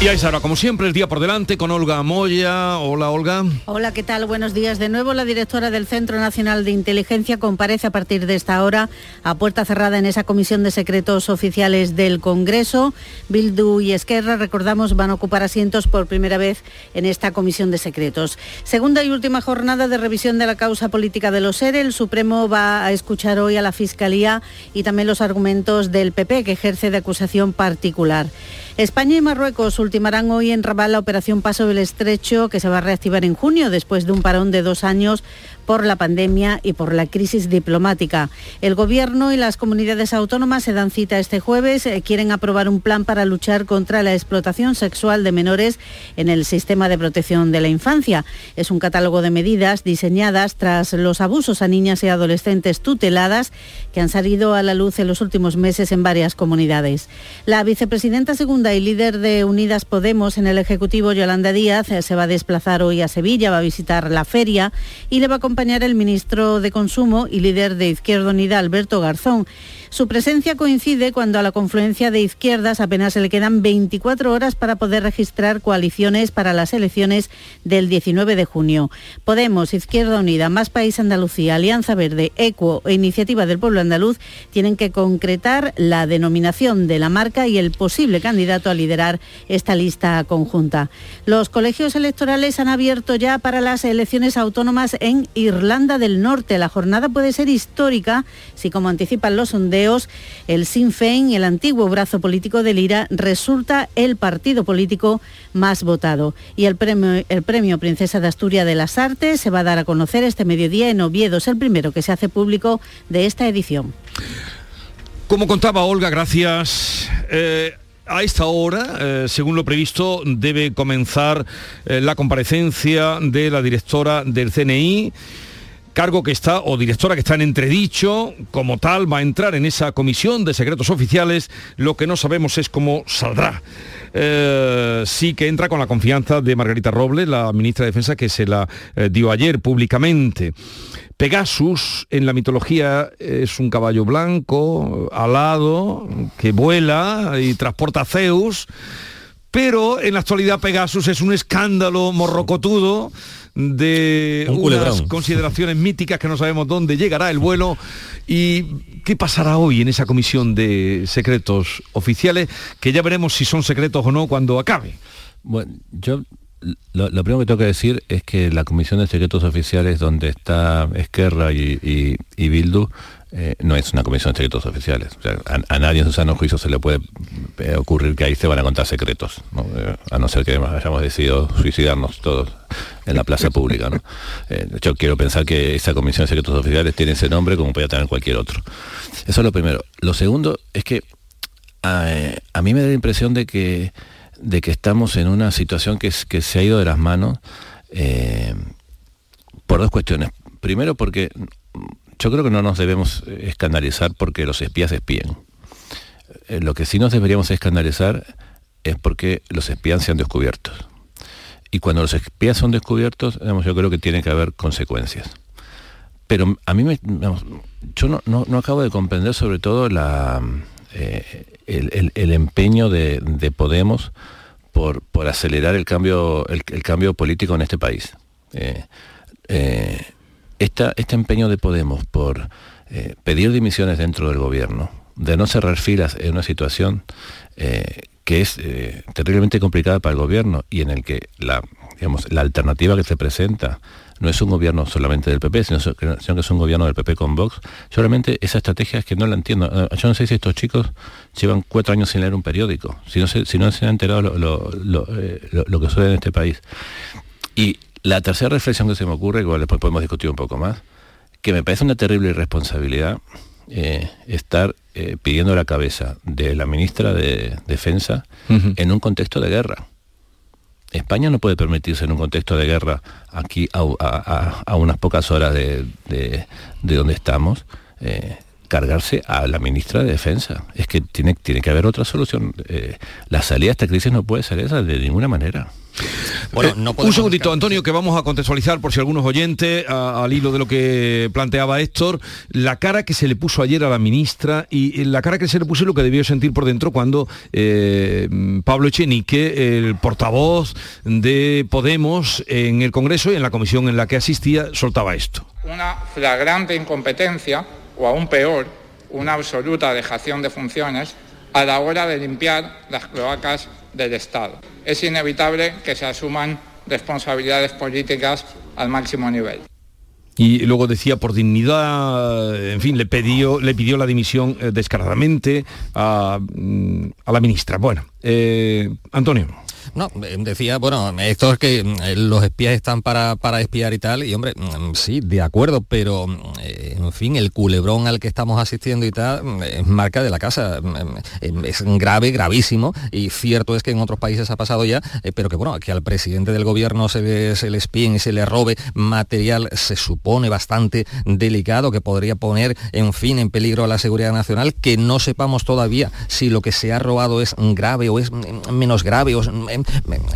Y ahí Sara, como siempre, el día por delante con Olga Moya. Hola, Olga. Hola, ¿qué tal? Buenos días. De nuevo, la directora del Centro Nacional de Inteligencia comparece a partir de esta hora a puerta cerrada en esa comisión de secretos oficiales del Congreso. Bildu y Esquerra, recordamos, van a ocupar asientos por primera vez en esta comisión de secretos. Segunda y última jornada de revisión de la causa política de los ERE. El Supremo va a escuchar hoy a la Fiscalía y también los argumentos del PP, que ejerce de acusación particular. España y Marruecos ultimarán hoy en Rabat la operación Paso del Estrecho, que se va a reactivar en junio después de un parón de dos años por la pandemia y por la crisis diplomática. El Gobierno y las comunidades autónomas se dan cita este jueves. Eh, quieren aprobar un plan para luchar contra la explotación sexual de menores en el sistema de protección de la infancia. Es un catálogo de medidas diseñadas tras los abusos a niñas y adolescentes tuteladas que han salido a la luz en los últimos meses en varias comunidades. La vicepresidenta segunda y líder de Unidas Podemos en el Ejecutivo, Yolanda Díaz, eh, se va a desplazar hoy a Sevilla, va a visitar la feria y le va a acompañar el ministro de Consumo y líder de Izquierda Unida, Alberto Garzón. Su presencia coincide cuando a la confluencia de izquierdas apenas se le quedan 24 horas para poder registrar coaliciones para las elecciones del 19 de junio. Podemos, Izquierda Unida, Más País Andalucía, Alianza Verde, ECUO e Iniciativa del Pueblo Andaluz tienen que concretar la denominación de la marca y el posible candidato a liderar esta lista conjunta. Los colegios electorales han abierto ya para las elecciones autónomas en Irlanda del Norte. La jornada puede ser histórica si, como anticipan los sondeos, el Sinn Féin, el antiguo brazo político del IRA, resulta el partido político más votado. Y el premio, el premio Princesa de Asturias de las Artes se va a dar a conocer este mediodía en Oviedo. Es el primero que se hace público de esta edición. Como contaba Olga, gracias. Eh, a esta hora, eh, según lo previsto, debe comenzar eh, la comparecencia de la directora del CNI cargo que está, o directora que está en entredicho, como tal, va a entrar en esa comisión de secretos oficiales, lo que no sabemos es cómo saldrá. Eh, sí que entra con la confianza de Margarita Robles, la ministra de Defensa, que se la eh, dio ayer públicamente. Pegasus en la mitología es un caballo blanco, alado, que vuela y transporta a Zeus, pero en la actualidad Pegasus es un escándalo morrocotudo de unas consideraciones míticas que no sabemos dónde llegará el vuelo. Y qué pasará hoy en esa comisión de secretos oficiales, que ya veremos si son secretos o no cuando acabe. Bueno, yo lo, primero que tengo que decir es que la Comisión de Secretos Oficiales, donde está Esquerra y, y Bildu, eh, no es una comisión de secretos oficiales. a, nadie en su sano juicio se le puede eh, ocurrir que ahí se van a contar secretos, eh, a no ser que hayamos decidido suicidarnos todos en la plaza pública. yo quiero pensar que esa comisión de secretos oficiales tiene ese nombre como puede tener cualquier otro. Eso es lo primero. Lo segundo es que a, mí me da la impresión de que, de que estamos en una situación que se ha ido de las manos por dos cuestiones. Primero porque yo creo que no nos debemos eh, escandalizar porque los espías espíen. Eh, lo que sí nos deberíamos escandalizar es porque los espías sean descubiertos. Y cuando los espías son descubiertos, yo creo que tiene que haber consecuencias. Pero a mí me, yo no, acabo de comprender sobre todo la, eh, el, empeño de, Podemos por, por, acelerar el cambio, el, cambio político en este país este empeño de Podemos por eh, pedir dimisiones dentro del gobierno, de no cerrar filas en una situación eh, que es eh, terriblemente complicada para el gobierno y en el que la, alternativa que se presenta no es un gobierno solamente del PP, sino, que es un gobierno del PP con Vox. Solamente esa estrategia es que no la entiendo. Yo no sé si estos chicos llevan cuatro años sin leer un periódico, si no se, si no se han enterado lo, lo, lo que sucede en este país. Y la tercera reflexión que se me ocurre, igual después podemos discutir un poco más, que me parece una terrible irresponsabilidad eh, estar eh, pidiendo la cabeza de la ministra de Defensa en un contexto de guerra. España no puede permitirse en un contexto de guerra aquí a, unas pocas horas de, donde estamos eh, cargarse a la ministra de Defensa. Es que tiene, tiene que haber otra solución. la salida de esta crisis no puede ser esa de ninguna manera. Bueno, eh, no un segundito, Antonio, que vamos a contextualizar por si algunos oyentes, al hilo de lo que planteaba Héctor, la cara que se le puso ayer a la ministra y la cara que se le puso lo que debió sentir por dentro cuando eh, Pablo Echenique, el portavoz de Podemos en el Congreso y en la comisión en la que asistía, soltaba esto. Una flagrante incompetencia, o aún peor, una absoluta dejación de funciones a la hora de limpiar las cloacas del Estado. Es inevitable que se asuman responsabilidades políticas al máximo nivel. Y luego decía por dignidad, en fin, le pidió, le pidió la dimisión eh, descaradamente a, mm, a la ministra. Bueno, eh, Antonio. No, eh, decía, bueno, esto es que mm, los espías están para, para espiar y tal, y hombre, mm, sí, de acuerdo, pero eh, en fin, el culebrón al que estamos asistiendo y tal es marca de la casa. Es grave, gravísimo, y cierto es que en otros países ha pasado ya, eh, pero que bueno, que al presidente del gobierno se le, se le espíen y se le robe material se supone bastante delicado, que podría poner, en fin, en peligro a la seguridad nacional, que no sepamos todavía si lo que se ha robado es grave o es menos grave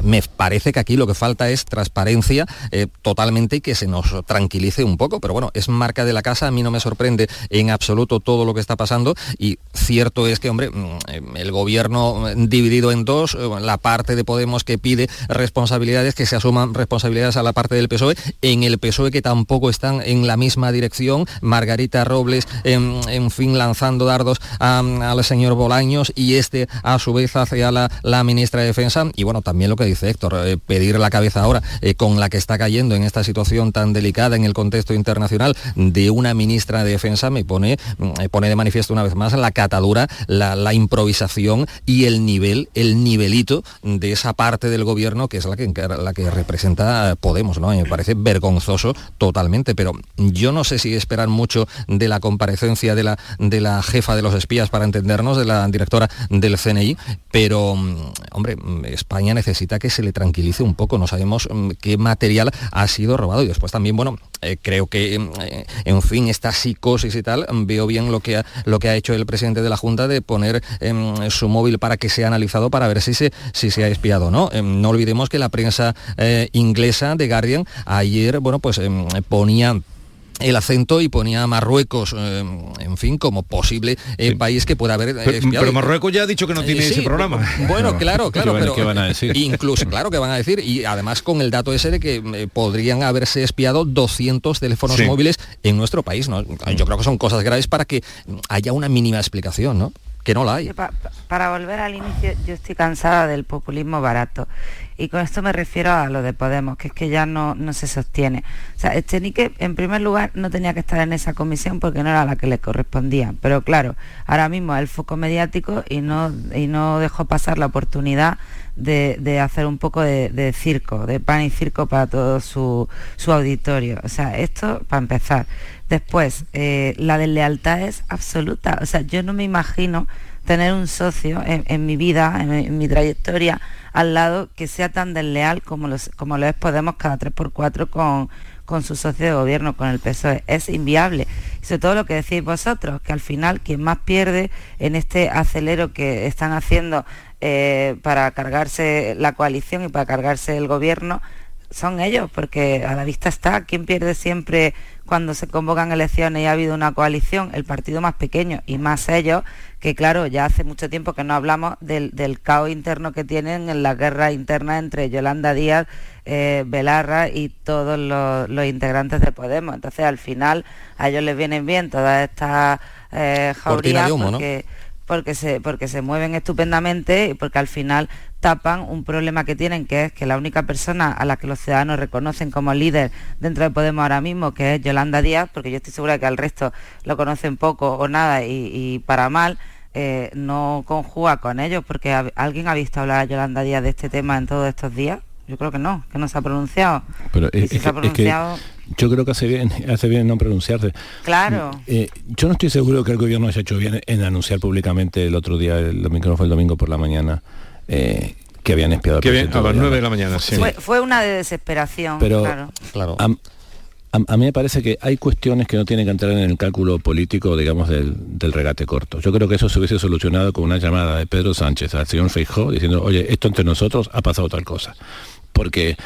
me, parece que aquí lo que falta es transparencia eh, totalmente y que se nos tranquilice un poco, pero bueno, es marca de la casa, a mí no me sorprende en absoluto todo lo que está pasando. Y cierto es que, hombre, mm, el gobierno dividido en dos, eh, la parte de Podemos que pide responsabilidades, que se asuman responsabilidades a la parte del PSOE, en el PSOE que tampoco están en la misma dirección, Margarita Robles, en, fin, lanzando dardos al señor Bolaños y este a su vez hacia la, la ministra de Defensa. Y bueno, también lo que dice Héctor, eh, pedir la cabeza ahora eh, con la que está cayendo en esta situación tan delicada en el contexto internacional de una ministra de Defensa me pone, mm, pone de manifiesto una vez más la catadura, la, improvisación y el nivel, el nivelito de esa parte del gobierno que es la que, la que representa Podemos, ¿no? Me parece vergonzoso totalmente, pero yo no sé si esperan mucho de la comparecencia de la, de la jefa de los espías para entendernos, de la directora del CNI, pero, mm, hombre, mm, Necesita que se le tranquilice un poco, no sabemos mm, qué material ha sido robado y después también, bueno, eh, creo que, mm, eh, en fin, esta psicosis y tal, mm, veo bien lo que, ha, lo que ha hecho el presidente de la Junta de poner em, su móvil para que sea analizado para ver si se, si se ha espiado o no. Em, no olvidemos que la prensa eh, inglesa de Guardian ayer, bueno, pues em, ponía el acento y ponía a Marruecos, eh, en fin, como posible eh, país que pueda haber eh, pero, Marruecos ya ha dicho que no tiene ese programa. Bueno, claro, claro, pero ¿qué van a decir? incluso, claro que van a decir, y además con el dato ese de que podrían haberse espiado 200 teléfonos móviles en nuestro país, ¿no? Yo creo que son cosas graves para que haya una mínima explicación, ¿no? Que no la hay. para volver al inicio, yo estoy cansada del populismo barato y con esto me refiero a lo de Podemos, que es que ya no, no se sostiene. O sea, Echenique, en primer lugar, no tenía que estar en esa comisión porque no era la que le correspondía. Pero claro, ahora mismo es el foco mediático y no, y no dejó pasar la oportunidad de, hacer un poco de, circo, de pan y circo para todo su, auditorio. O sea, esto para empezar. Después, eh, la deslealtad es absoluta. O sea, yo no me imagino tener un socio en, mi vida, en mi trayectoria, al lado que sea tan desleal como, los, como lo es Podemos cada 3x4 con, con su socio de gobierno, con el PSOE. Es inviable. Y sobre todo lo que decís vosotros, que al final quien más pierde en este acelero que están haciendo eh, para cargarse la coalición y para cargarse el gobierno, son ellos, porque a la vista está, ¿quién pierde siempre cuando se convocan elecciones y ha habido una coalición? El partido más pequeño y más ellos, que claro, ya hace mucho tiempo que no hablamos del, caos interno que tienen en la guerra interna entre Yolanda Díaz, eh, Belarra y todos los, integrantes de Podemos. Entonces, al final, a ellos les vienen bien todas estas eh, jaurías porque, porque, se, porque se mueven estupendamente y porque al final tapan un problema que tienen, que es que la única persona a la que los ciudadanos reconocen como líder dentro de Podemos ahora mismo, que es Yolanda Díaz, porque yo estoy segura que al resto lo conocen poco o nada y, para mal, eh, no conjuga con ellos, porque ¿alguien ha visto hablar a Yolanda Díaz de este tema en todos estos días? Yo creo que no, que no se ha pronunciado. Pero yo creo que hace bien, hace bien no pronunciarse. Claro. Eh, yo no estoy seguro que el gobierno haya hecho bien en anunciar públicamente el otro día, el domingo, fue el domingo por la mañana, eh, que habían espiado que a las 9 de la mañana, sí. Fue, una de desesperación, Pero, claro. A, mí me parece que hay cuestiones que no tienen que entrar en el cálculo político, digamos, del, regate corto. Yo creo que eso se hubiese solucionado con una llamada de Pedro Sánchez al señor Feijó diciendo, oye, esto entre nosotros ha pasado tal cosa porque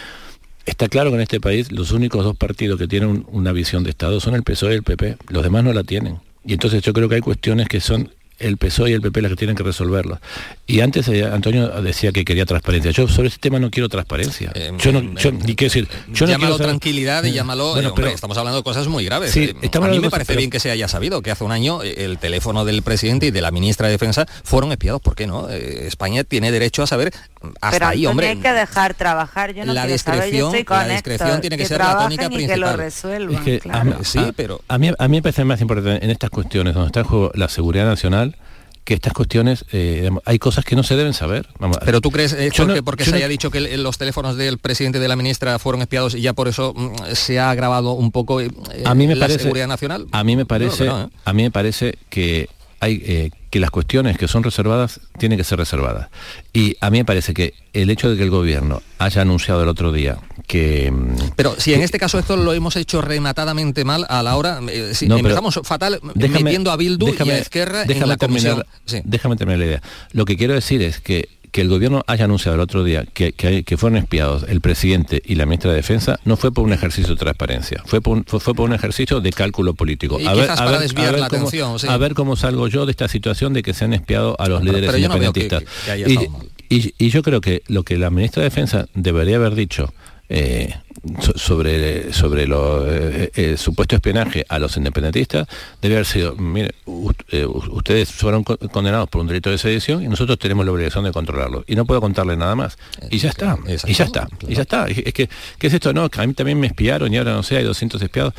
está claro que en este país los únicos dos partidos que tienen una visión de Estado son el PSOE y el PP, los demás no la tienen. Y entonces yo creo que hay cuestiones que son el PSOE y el PP las que tienen que resolverlo. Y antes eh, Antonio decía que quería transparencia. Yo sobre este tema no quiero transparencia. Eh, yo no, eh, yo, ni qué decir, yo no llámalo quiero saber- tranquilidad y llámalo... Bueno, eh, hombre, pero- estamos hablando de cosas muy graves. Sí, Eh, estamos a mí me parece bien que se haya sabido que hace un año el teléfono del presidente y de la ministra de Defensa fueron espiados. ¿Por qué no? Eh, España tiene derecho a saber hasta pero ahí, Antonio, hombre. hay que dejar trabajar. Yo no La quiero saber, yo discreción- estoy con la discreción Héctor, tiene que ser la tónica y que lo principal. resuelvan. Es que claro. a, Sí, a- pero- a mí, a mí me parece más importante en estas cuestiones donde está en juego la seguridad nacional que estas cuestiones, eh, hay cosas que no se deben saber. Vamos, Pero tú crees, Yo no- que porque se no- haya dicho que el- los teléfonos del presidente de la ministra fueron espiados y ya por eso mm, se ha agravado un poco eh, a mí me la parece seguridad nacional? a mí me parece no, ¿eh? a mí me parece que hay eh, que las cuestiones que son reservadas tienen que ser reservadas y a mí me parece que el hecho de que el gobierno haya anunciado el otro día que mm, Pero si en este caso esto lo hemos hecho rematadamente mal a la hora, eh, si No, pero empezamos fatal déjame- metiendo a Bildu y déjame- a Esquerra en déjame la comisión. Sí. déjame terminar la idea. Lo que quiero decir es que que el gobierno haya anunciado el otro día que, que, fueron espiados el presidente y la ministra de Defensa no fue por un ejercicio de transparencia, fue por un, fue, fue por un ejercicio de cálculo político. Y quizás para desviar la cómo, atención, sí. a ver cómo salgo yo de esta situación de que se han espiado a los Pero- líderes pero yo no veo que- independentistas. y yo creo que lo que la ministra de Defensa debería haber dicho eh, so- sobre, sobre lo, eh, eh, supuesto espionaje a los independentistas debe haber sido, mire, eh, ustedes fueron co- condenados por un delito de sedición y nosotros tenemos la obligación de controlarlo. Y no puedo contarle nada más. Y ya está, y ya está, y ya está. Es que, ¿qué es esto? No, que a mí también me espiaron y ahora no sé, hay 200 espiados.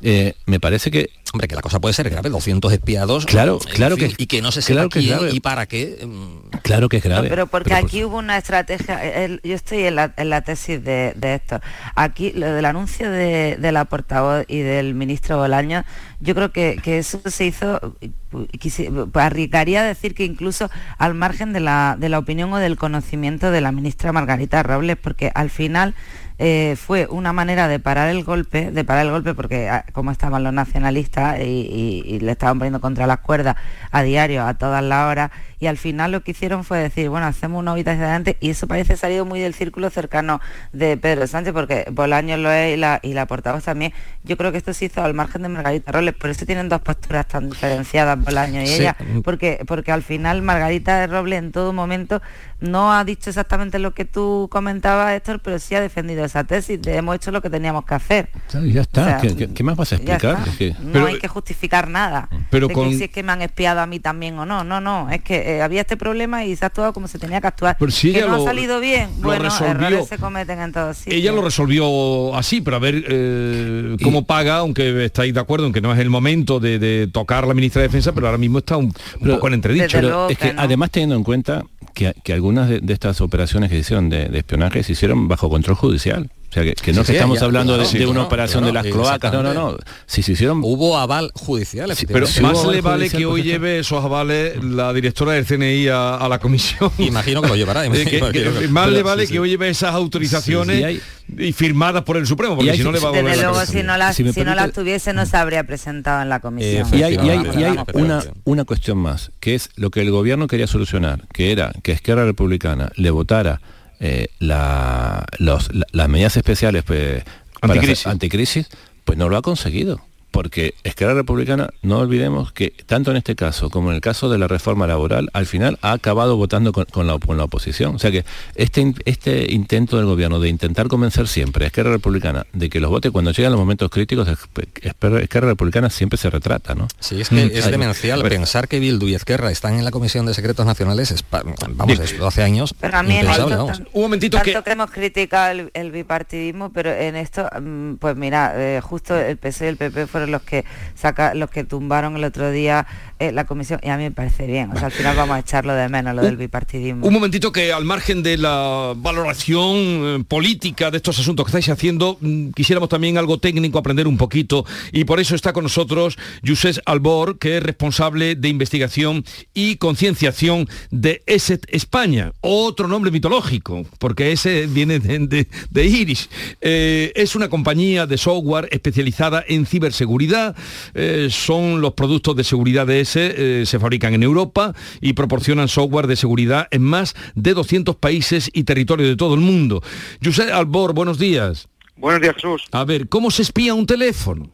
Eh, me parece que Hombre, que la cosa puede ser grave, 200 espiados. Claro, claro fin, que- Y que no se sepa claro que es quién grave. y para qué. mm, claro que es No, grave. pero porque Pero, aquí hubo una estrategia, el- yo estoy en la, en la tesis de, de esto. Aquí, lo del anuncio de, de la portavoz y del ministro Bolaño, yo creo que, que eso se hizo, quisi- arriesgaría a decir que incluso al margen de la, de la opinión o del conocimiento de la ministra Margarita Robles, porque al final eh, fue una manera de parar el golpe, de parar el golpe porque ah, como estaban los nacionalistas y, y- le estaban poniendo contra las cuerdas a diario, a todas las horas, y al final lo que hicieron fue decir, bueno, hacemos una hacia adelante, y eso parece salido muy del círculo cercano de Pedro Sánchez, porque Bolaño lo es y la, y la portavoz también. Yo creo que esto se hizo al margen de Margarita Robles, por eso tienen dos posturas tan diferenciadas Bolaño y Sí. ella, porque, porque al final Margarita Robles en todo momento no ha dicho exactamente lo que tú comentabas, Héctor, pero sí ha defendido esa tesis de hemos hecho lo que teníamos que hacer. Ya está. O sea, ¿Qué, qué- qué más vas a explicar? está. Es que- no Pero- hay que justificar nada. pero de con- que si es que me han espiado a mí también o no. No, no. Es que eh, había este problema y se ha actuado como se tenía que actuar. Pero si que no lo- ha salido bien. lo Bueno, resolvió. errores se cometen en todos sitios. Ella lo resolvió así, pero a ver eh, cómo paga, aunque estáis de acuerdo en que no es el momento de, de tocar la ministra de Defensa, pero ahora mismo está un, un Pero- poco en entredicho. Pero es que no. además teniendo en cuenta que, que algunas de, de estas operaciones que se hicieron de, de espionaje se hicieron bajo control judicial. O sea, que, que no Sí, que sí, estamos ya, hablando de, claro, de sí, una operación de las cloacas. No, no, no. Si se hicieron... Hubo aval judicial, Sí, Pero si más le vale que hoy lleve esos avales la directora del CNI a, a la comisión. Imagino que lo llevará. Eh, que- que más pero- le vale sí, sí. que hoy lleve esas autorizaciones Sí, sí, hay- y firmadas por el Supremo, porque hay- si no le va a volver Desde la luego, si no, las, Si me si no las tuviese, no se habría presentado en la comisión. Y hay, y hay- y hay Efectivamente, una, una cuestión más, que es lo que el gobierno quería solucionar, que era que Esquerra Republicana le votara eh, la- los- la- las medidas especiales pues, para hacer- anticrisis, pues no lo ha conseguido. Porque Esquerra Republicana, no olvidemos que tanto en este caso como en el caso de la reforma laboral, al final ha acabado votando con, con la, con la oposición. O sea que este, este intento del gobierno de intentar convencer siempre a Esquerra Republicana de que los vote cuando llegan los momentos críticos, Esquerra Esquerra Republicana siempre se retrata, ¿no? Sí, es que Mm, es demencial pero- pensar que Bildu y Izquierda están en la Comisión de Secretos Nacionales, es vamos, es 12 años, Pero a mí en impensable, esto, vamos. tan- Un momentito tanto que- que... hemos criticado el, el bipartidismo, pero en esto, mm, pues mira, eh, justo el PC y el PP fueron los que saca, los que tumbaron el otro día eh, la comisión y a mí me parece bien. O sea, al final vamos a echarlo de menos, lo del bipartidismo. Un momentito que al margen de la valoración eh, política de estos asuntos que estáis haciendo, mm, quisiéramos también algo técnico, aprender un poquito, y por eso está con nosotros José Albor, que es responsable de investigación y concienciación de ESET España, otro nombre mitológico, porque ese viene de, de- de Iris. Eh, es una compañía de software especializada en ciberseguridad, son los productos de seguridad de GPS se fabrican en Europa y proporcionan software de seguridad en más de 200 países y territorios de todo el mundo. José Albor, buenos días. Buenos días, Jesús. A ver, ¿cómo se espía un teléfono?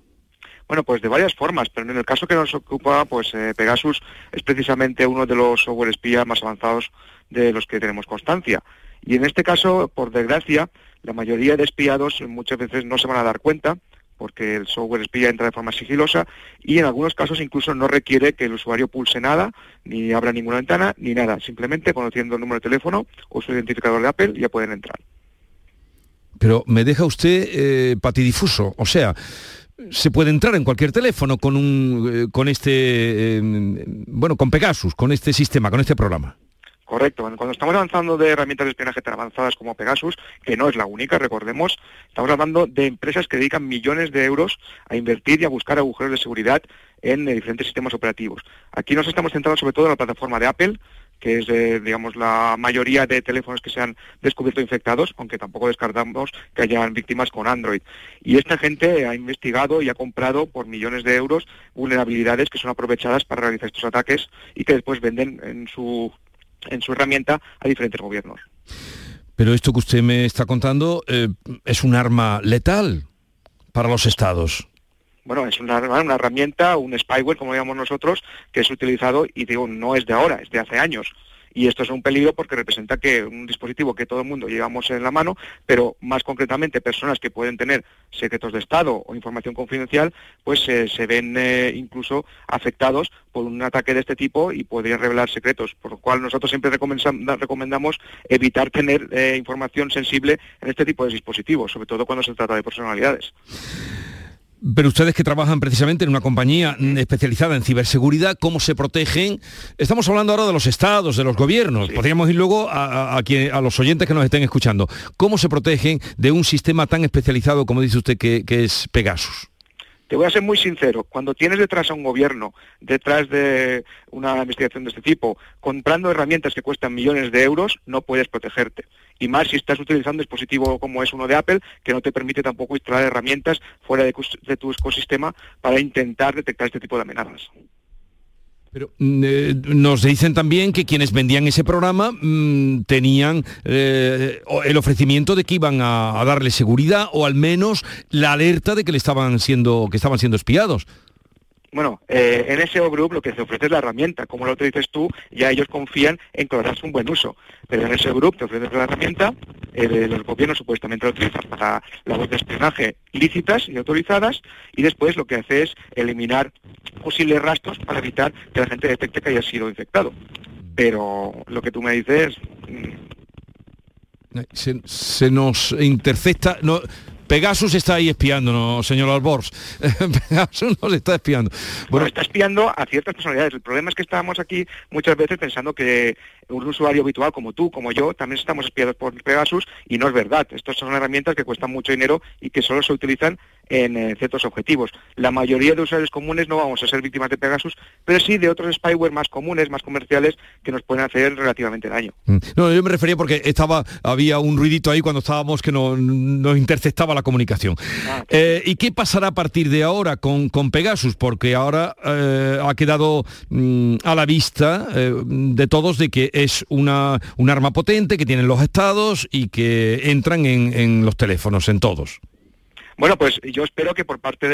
Bueno, pues de varias formas, pero en el caso que nos ocupa, pues Pegasus es precisamente uno de los software espía más avanzados de los que tenemos constancia. Y en este caso, por desgracia, la mayoría de espiados muchas veces no se van a dar cuenta porque el software espía entra de forma sigilosa y en algunos casos incluso no requiere que el usuario pulse nada, ni abra ninguna ventana, ni nada. Simplemente conociendo el número de teléfono o su identificador de Apple ya pueden entrar. Pero me deja usted eh, patidifuso, o sea, se puede entrar en cualquier teléfono con un eh, con este eh, bueno con Pegasus, con este sistema, con este programa. Correcto. Cuando estamos avanzando de herramientas de espionaje tan avanzadas como Pegasus, que no es la única, recordemos, estamos hablando de empresas que dedican millones de euros a invertir y a buscar agujeros de seguridad en diferentes sistemas operativos. Aquí nos estamos centrando sobre todo en la plataforma de Apple, que es, eh, digamos, la mayoría de teléfonos que se han descubierto infectados, aunque tampoco descartamos que hayan víctimas con Android. Y esta gente ha investigado y ha comprado por millones de euros vulnerabilidades que son aprovechadas para realizar estos ataques y que después venden en su en su herramienta a diferentes gobiernos. Pero esto que usted me está contando eh, es un arma letal para los estados. Bueno, es una, una herramienta, un spyware, como llamamos nosotros, que es utilizado, y digo, no es de ahora, es de hace años y esto es un peligro porque representa que un dispositivo que todo el mundo llevamos en la mano, pero más concretamente personas que pueden tener secretos de Estado o información confidencial, pues eh, se ven eh, incluso afectados por un ataque de este tipo y podrían revelar secretos, por lo cual nosotros siempre recomendamos evitar tener eh, información sensible en este tipo de dispositivos, sobre todo cuando se trata de personalidades. Pero ustedes que trabajan precisamente en una compañía especializada en ciberseguridad, ¿cómo se protegen? Estamos hablando ahora de los estados, de los gobiernos. Podríamos ir luego a, a, los oyentes que nos estén escuchando. ¿Cómo se protegen de un sistema tan especializado como dice usted que, que es Pegasus? Te voy a ser muy sincero, cuando tienes detrás a un gobierno, detrás de una investigación de este tipo, comprando herramientas que cuestan millones de euros, no puedes protegerte y más si estás utilizando un dispositivo como es uno de Apple, que no te permite tampoco instalar herramientas fuera de, tu ecosistema para intentar detectar este tipo de amenazas. Pero mm, eh, nos dicen también que quienes vendían ese programa mm, tenían eh, el ofrecimiento de que iban a, darle seguridad o al menos la alerta de que le estaban siendo que estaban siendo espiados. Bueno, eh, en SEO Group lo que se ofrece es la herramienta. Como lo utilices tú, ya ellos confían en que le das un buen uso. Pero en SEO Group te ofreces la herramienta, eh, los gobiernos supuestamente lo utilizan para labores de espionaje lícitas y autorizadas, y después lo que hace es eliminar posibles rastros para evitar que la gente detecte que haya sido infectado. Pero lo que tú me dices... Mm, se, se nos intercepta... No, Pegasus está ahí espiándonos, señor Albors. Pegasus nos está espiando. Bueno, está espiando a ciertas personalidades. El problema es que estamos aquí muchas veces pensando que un usuario habitual como tú, como yo, también estamos espiados por Pegasus y no es verdad. Estas son herramientas que cuestan mucho dinero y que solo se utilizan en eh, ciertos objetivos. La mayoría de usuarios comunes no vamos a ser víctimas de Pegasus, pero sí de otros spyware más comunes, más comerciales, que nos pueden hacer relativamente daño. Mm. No, yo me refería porque estaba, había un ruidito ahí cuando estábamos que nos, interceptaba la comunicación. Ah, eh, ¿Y qué pasará a partir de ahora con, con Pegasus? Porque ahora eh, ha quedado mm, a la vista de todos de que es una, un arma potente que tienen los estados y que entran en, en los teléfonos, en todos. Bueno, pues yo espero que por parte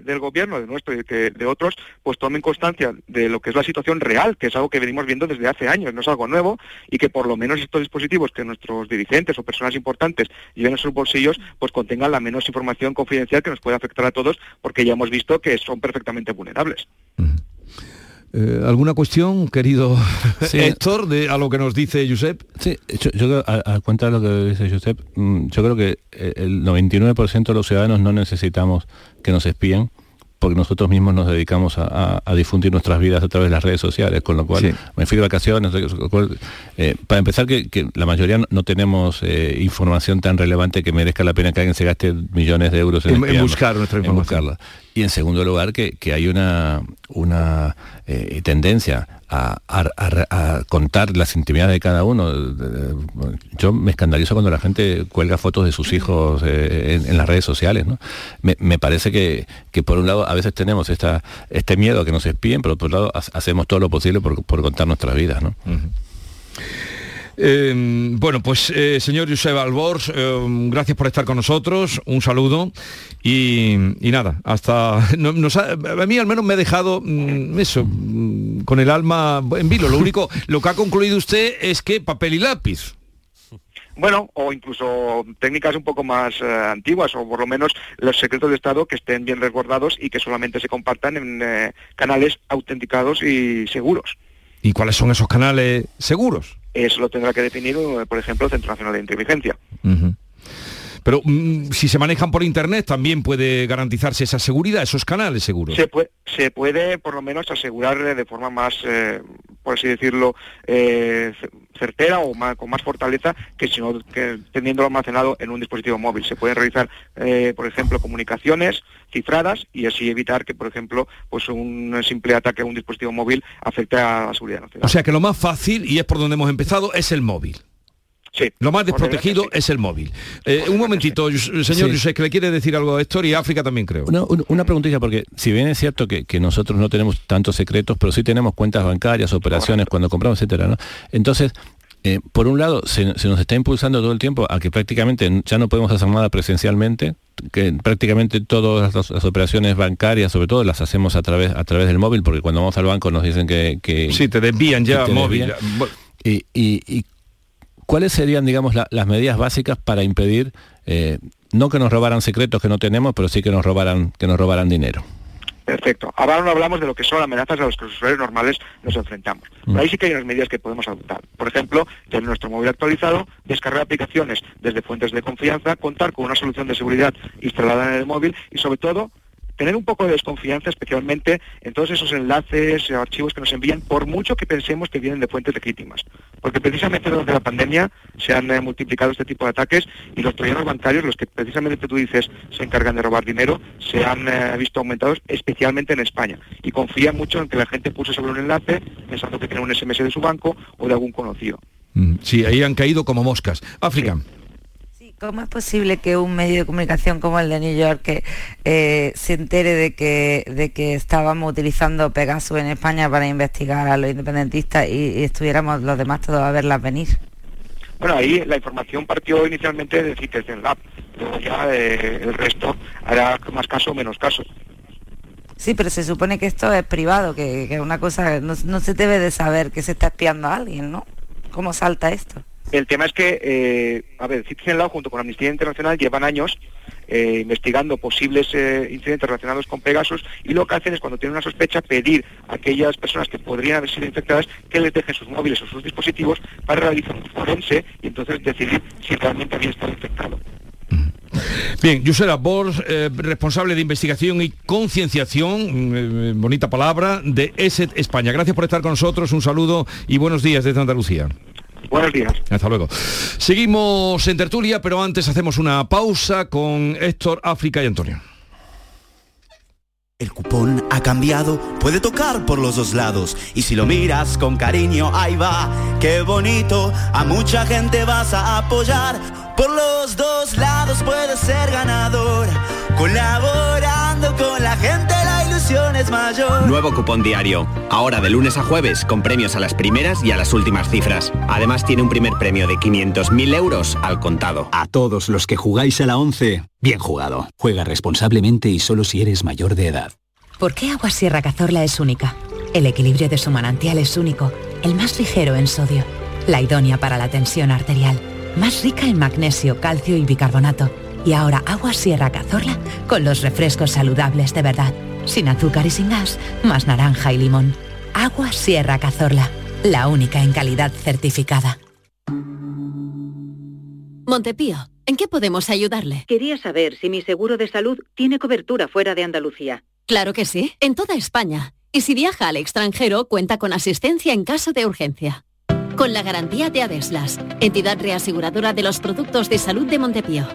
del gobierno, de nuestro y de, de, otros, pues tomen constancia de lo que es la situación real, que es algo que venimos viendo desde hace años, no es algo nuevo, y que por lo menos estos dispositivos que nuestros dirigentes o personas importantes lleven en sus bolsillos, pues contengan la menos información confidencial que nos pueda afectar a todos, porque ya hemos visto que son perfectamente vulnerables. Eh, ¿Alguna cuestión, querido Héctor, de, a lo que nos dice Josep? Sí, yo, creo, a, cuenta de lo que dice Josep, mm, yo creo que el 99% de los ciudadanos no necesitamos que nos espíen, porque nosotros mismos nos dedicamos a, difundir nuestras vidas a través de las redes sociales, con lo cual me fui de vacaciones, eh, para empezar que, la mayoría no, tenemos eh, información tan relevante que merezca la pena que alguien se gaste millones de euros en, buscar nuestra información. Y en segundo lugar, que, hay una, una eh, tendencia a, contar las intimidades de cada uno. Yo me escandalizo cuando la gente cuelga fotos de sus hijos eh, en, las redes sociales. ¿no? Me, parece que, por un lado a veces tenemos esta, este miedo a que nos espíen, pero por otro lado hacemos todo lo posible por, contar nuestras vidas. ¿no? Em, bueno, pues eh, señor Josep Albors, em, gracias por estar con nosotros, un saludo y, nada, hasta... a mí al menos me ha dejado mm, eso, mm, con el alma en vilo. Lo único, lo que ha concluido usted es que papel y lápiz. Bueno, o incluso técnicas un poco más eh, antiguas, o por lo menos los secretos de Estado que estén bien resguardados y que solamente se compartan en eh, canales autenticados y seguros. ¿Y cuáles son esos canales seguros? Eso lo tendrá que definir, eh, por ejemplo, el Centro Nacional de Inteligencia. Pero mm, si se manejan por Internet, también puede garantizarse esa seguridad, esos canales seguros. Se puede, se puede por lo menos asegurar de forma más, eh, por así decirlo, eh, certera o con más fortaleza que si no que teniéndolo almacenado en un dispositivo móvil. Se pueden realizar, por ejemplo, comunicaciones cifradas y así evitar que, por ejemplo, pues un simple ataque a un dispositivo móvil afecte a la seguridad nacional. O sea que lo más fácil, y es por donde hemos empezado, es el móvil. Lo más desprotegido es el móvil. Eh, un momentito, señor José, que le quiere decir algo a Héctor y África también creo. una preguntita, porque si bien es cierto que, nosotros no tenemos tantos secretos, pero sí tenemos cuentas bancarias, operaciones, cuando compramos, etcétera, ¿no? Entonces, eh, por un lado, se, nos está impulsando todo el tiempo a que prácticamente ya no podemos hacer nada presencialmente, que prácticamente todas las, operaciones bancarias, sobre todo, las hacemos a través, a través del móvil, porque cuando vamos al banco nos dicen que... que sí, te desvían ya móvil. Y, y, ¿cuáles serían, digamos, las medidas básicas para impedir, eh, no que nos robaran secretos que no tenemos, pero sí que nos robaran, que nos robaran dinero? Perfecto. Ahora no hablamos de lo que son amenazas a las que los usuarios normales nos enfrentamos. Pero ahí sí que hay unas medidas que podemos adoptar. Por ejemplo, tener nuestro móvil actualizado, descargar aplicaciones desde fuentes de confianza, contar con una solución de seguridad instalada en el móvil y sobre todo tener un poco de desconfianza, especialmente en todos esos enlaces o archivos que nos envían, por mucho que pensemos que vienen de fuentes legítimas. Porque precisamente durante la pandemia se han eh, multiplicado este tipo de ataques y los troyanos bancarios, los que precisamente tú dices se encargan de robar dinero, se han eh, visto aumentados especialmente en España. Y confía mucho en que la gente puse sobre un enlace pensando que tiene un SMS de su banco o de algún conocido. Mm, sí, ahí han caído como moscas. África. ¿Cómo es posible que un medio de comunicación como el de New York eh, se entere de que, de que estábamos utilizando Pegasus en España para investigar a los independentistas y, estuviéramos los demás todos a verlas venir? Bueno, ahí la información partió inicialmente de Citizen Lab, luego ya eh, el resto hará más caso o menos caso. Sí, pero se supone que esto es privado, que, es una cosa, no, no se debe de saber que se está espiando a alguien, ¿no? ¿Cómo salta esto? El tema es que, eh, a ver, Citizen Law junto con Amnistía Internacional llevan años eh, investigando posibles eh, incidentes relacionados con Pegasus y lo que hacen es cuando tienen una sospecha pedir a aquellas personas que podrían haber sido infectadas que les dejen sus móviles o sus dispositivos para realizar un forense y entonces decidir si realmente había estado infectado. Bien, Yusera Bors, responsable de investigación y concienciación, bonita palabra, de ESET España. Gracias por estar con nosotros, un saludo y buenos días desde Andalucía. Buenos días. Hasta luego. Seguimos en tertulia, pero antes hacemos una pausa con Héctor, África y Antonio. El cupón ha cambiado, puede tocar por los dos lados. Y si lo miras con cariño, ahí va, qué bonito. A mucha gente vas a apoyar. Por los dos lados puedes ser ganador. Colaborando con la gente es mayor. Nuevo cupón diario. Ahora de lunes a jueves con premios a las primeras y a las últimas cifras. Además tiene un primer premio de 500.000 euros al contado. A todos los que jugáis a la 11, bien jugado. Juega responsablemente y solo si eres mayor de edad. ¿Por qué Agua Sierra Cazorla es única? El equilibrio de su manantial es único, el más ligero en sodio, la idónea para la tensión arterial, más rica en magnesio, calcio y bicarbonato. Y ahora Agua Sierra Cazorla con los refrescos saludables de verdad sin azúcar y sin gas, más naranja y limón. Agua Sierra Cazorla, la única en calidad certificada. Montepío, ¿en qué podemos ayudarle? Quería saber si mi seguro de salud tiene cobertura fuera de Andalucía. Claro que sí, en toda España. Y si viaja al extranjero, cuenta con asistencia en caso de urgencia. Con la garantía de Adeslas, entidad reaseguradora de los productos de salud de Montepío.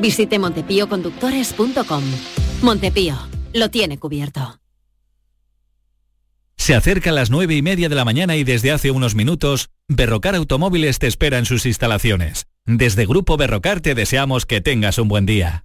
Visite montepíoconductores.com. Montepío lo tiene cubierto. Se acerca a las nueve y media de la mañana y desde hace unos minutos, Berrocar Automóviles te espera en sus instalaciones. Desde Grupo Berrocar te deseamos que tengas un buen día.